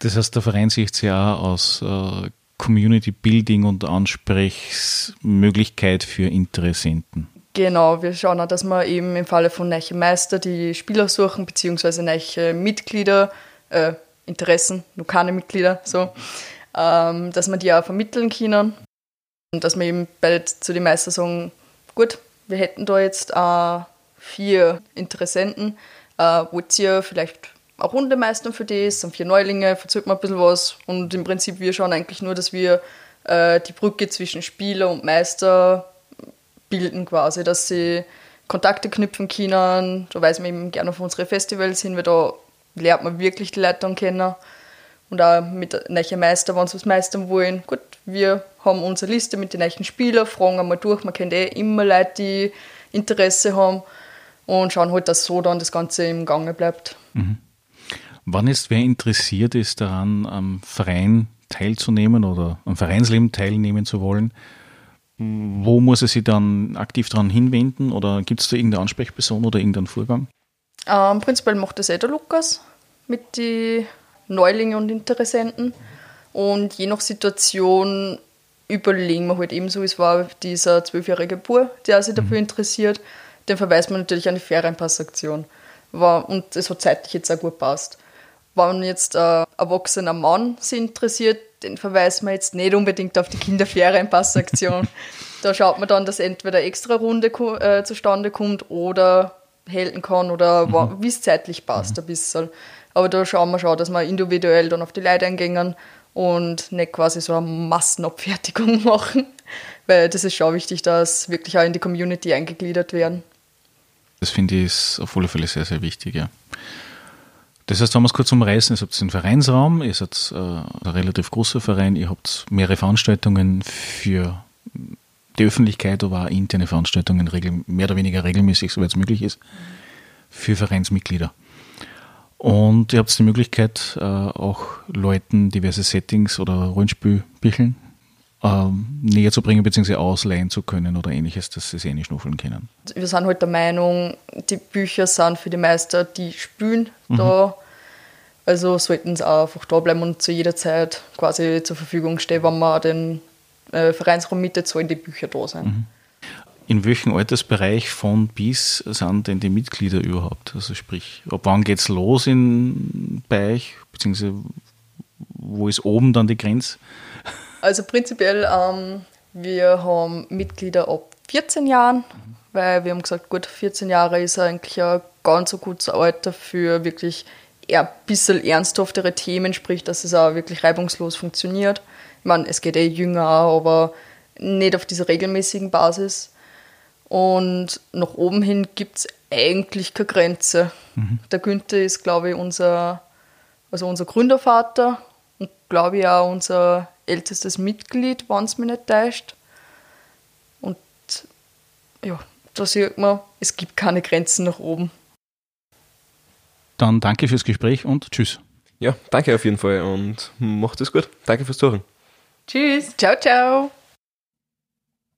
Das heißt, der Verein sieht sich auch aus äh, Community Building und Ansprechmöglichkeit für Interessenten. Genau, wir schauen auch, dass wir eben im Falle von neue Meister die Spieler suchen, beziehungsweise neue Mitglieder, äh, Interessen, nur keine Mitglieder, so, ähm, dass wir die auch vermitteln können. Und dass wir eben bei, zu den Meister sagen, gut, wir hätten da jetzt äh, vier Interessenten, äh, wollt ihr vielleicht eine Runde meistern für das, sind vier Neulinge, verzögert man ein bisschen was und im Prinzip wir schauen eigentlich nur, dass wir äh, die Brücke zwischen Spieler und Meister bilden quasi, dass sie Kontakte knüpfen können. Da weiß man eben gerne auf unsere Festivals hin, weil da lernt man wirklich die dann kennen. Und auch mit neuen Meister, wenn sie was meistern wollen. Gut, wir haben unsere Liste mit den neuen Spielern, fragen einmal durch. Man kennt eh immer Leute, die Interesse haben und schauen halt, dass so dann das Ganze im Gange bleibt. Wann ist wer interessiert ist daran, am Verein teilzunehmen oder am Vereinsleben teilnehmen zu wollen, wo muss er sich dann aktiv daran hinwenden oder gibt es da irgendeine Ansprechperson oder irgendeinen Vorgang? Ähm, prinzipiell macht das eh der Lukas mit den Neulingen und Interessenten. Und je nach Situation überlegen wir halt ebenso, es war dieser zwölfjährige Bur, der sich dafür interessiert, den verweist man natürlich an die Ferienpassaktion. War, und es hat zeitlich jetzt auch gut passt. Wenn jetzt ein erwachsener Mann sich interessiert, den verweisen wir jetzt nicht unbedingt auf die Kinderferienpassaktion. da schaut man dann, dass entweder extra Runde äh, zustande kommt oder helfen kann oder wa- wie es zeitlich passt ein bisschen. Aber da schauen wir schon, dass wir individuell dann auf die Leute eingehen und nicht quasi so eine Massenabfertigung machen. Weil das ist schon wichtig, dass wirklich auch in die Community eingegliedert werden. Das finde ich ist auf alle Fälle sehr, sehr wichtig, ja. Das heißt, wenn wir es kurz umreißen, ihr habt einen Vereinsraum, ihr seid äh, ein relativ großer Verein, ihr habt mehrere Veranstaltungen für die Öffentlichkeit, aber auch interne Veranstaltungen mehr oder weniger regelmäßig, soweit es möglich ist, für Vereinsmitglieder. Und ihr habt die Möglichkeit, äh, auch Leuten diverse Settings oder Rollenspielbücheln ähm, näher zu bringen bzw. ausleihen zu können oder ähnliches, dass sie es eh nicht schnuffeln können. Wir sind halt der Meinung, die Bücher sind für die Meister, die spülen da. Also sollten sie auch einfach da bleiben und zu jeder Zeit quasi zur Verfügung stehen, wenn man den äh, Vereinsraum mietet, sollen die Bücher da sein. In welchem Altersbereich von bis sind denn die Mitglieder überhaupt? Also sprich, ab wann geht's los in, bei euch, beziehungsweise wo ist oben dann die Grenze? Also prinzipiell, ähm, wir haben Mitglieder ab 14 Jahren, weil wir haben gesagt, gut, 14 Jahre ist eigentlich ein ganz so gutes Alter für wirklich eher ein bisschen ernsthaftere Themen, sprich, dass es auch wirklich reibungslos funktioniert. Ich meine, es geht eh jünger, aber nicht auf dieser regelmäßigen Basis. Und nach oben hin gibt es eigentlich keine Grenze. Der Günther ist, glaube ich, unser, also unser Gründervater und glaube ich auch unser ältestes Mitglied, wenn es mich nicht täuscht. Und ja, da sieht man, es gibt keine Grenzen nach oben. Dann danke fürs Gespräch und tschüss. Ja, danke auf jeden Fall und macht es gut. Danke fürs Zuhören. Tschüss. Ciao, ciao!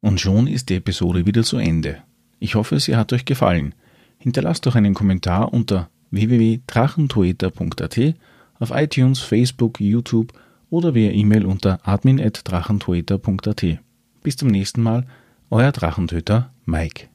Und schon ist die Episode wieder zu Ende. Ich hoffe, sie hat euch gefallen. Hinterlasst doch einen Kommentar unter www.drachentoeta.at auf iTunes, Facebook, YouTube oder via E-Mail unter admin.drachentoeta.at. Bis zum nächsten Mal, euer Drachentöter Mike.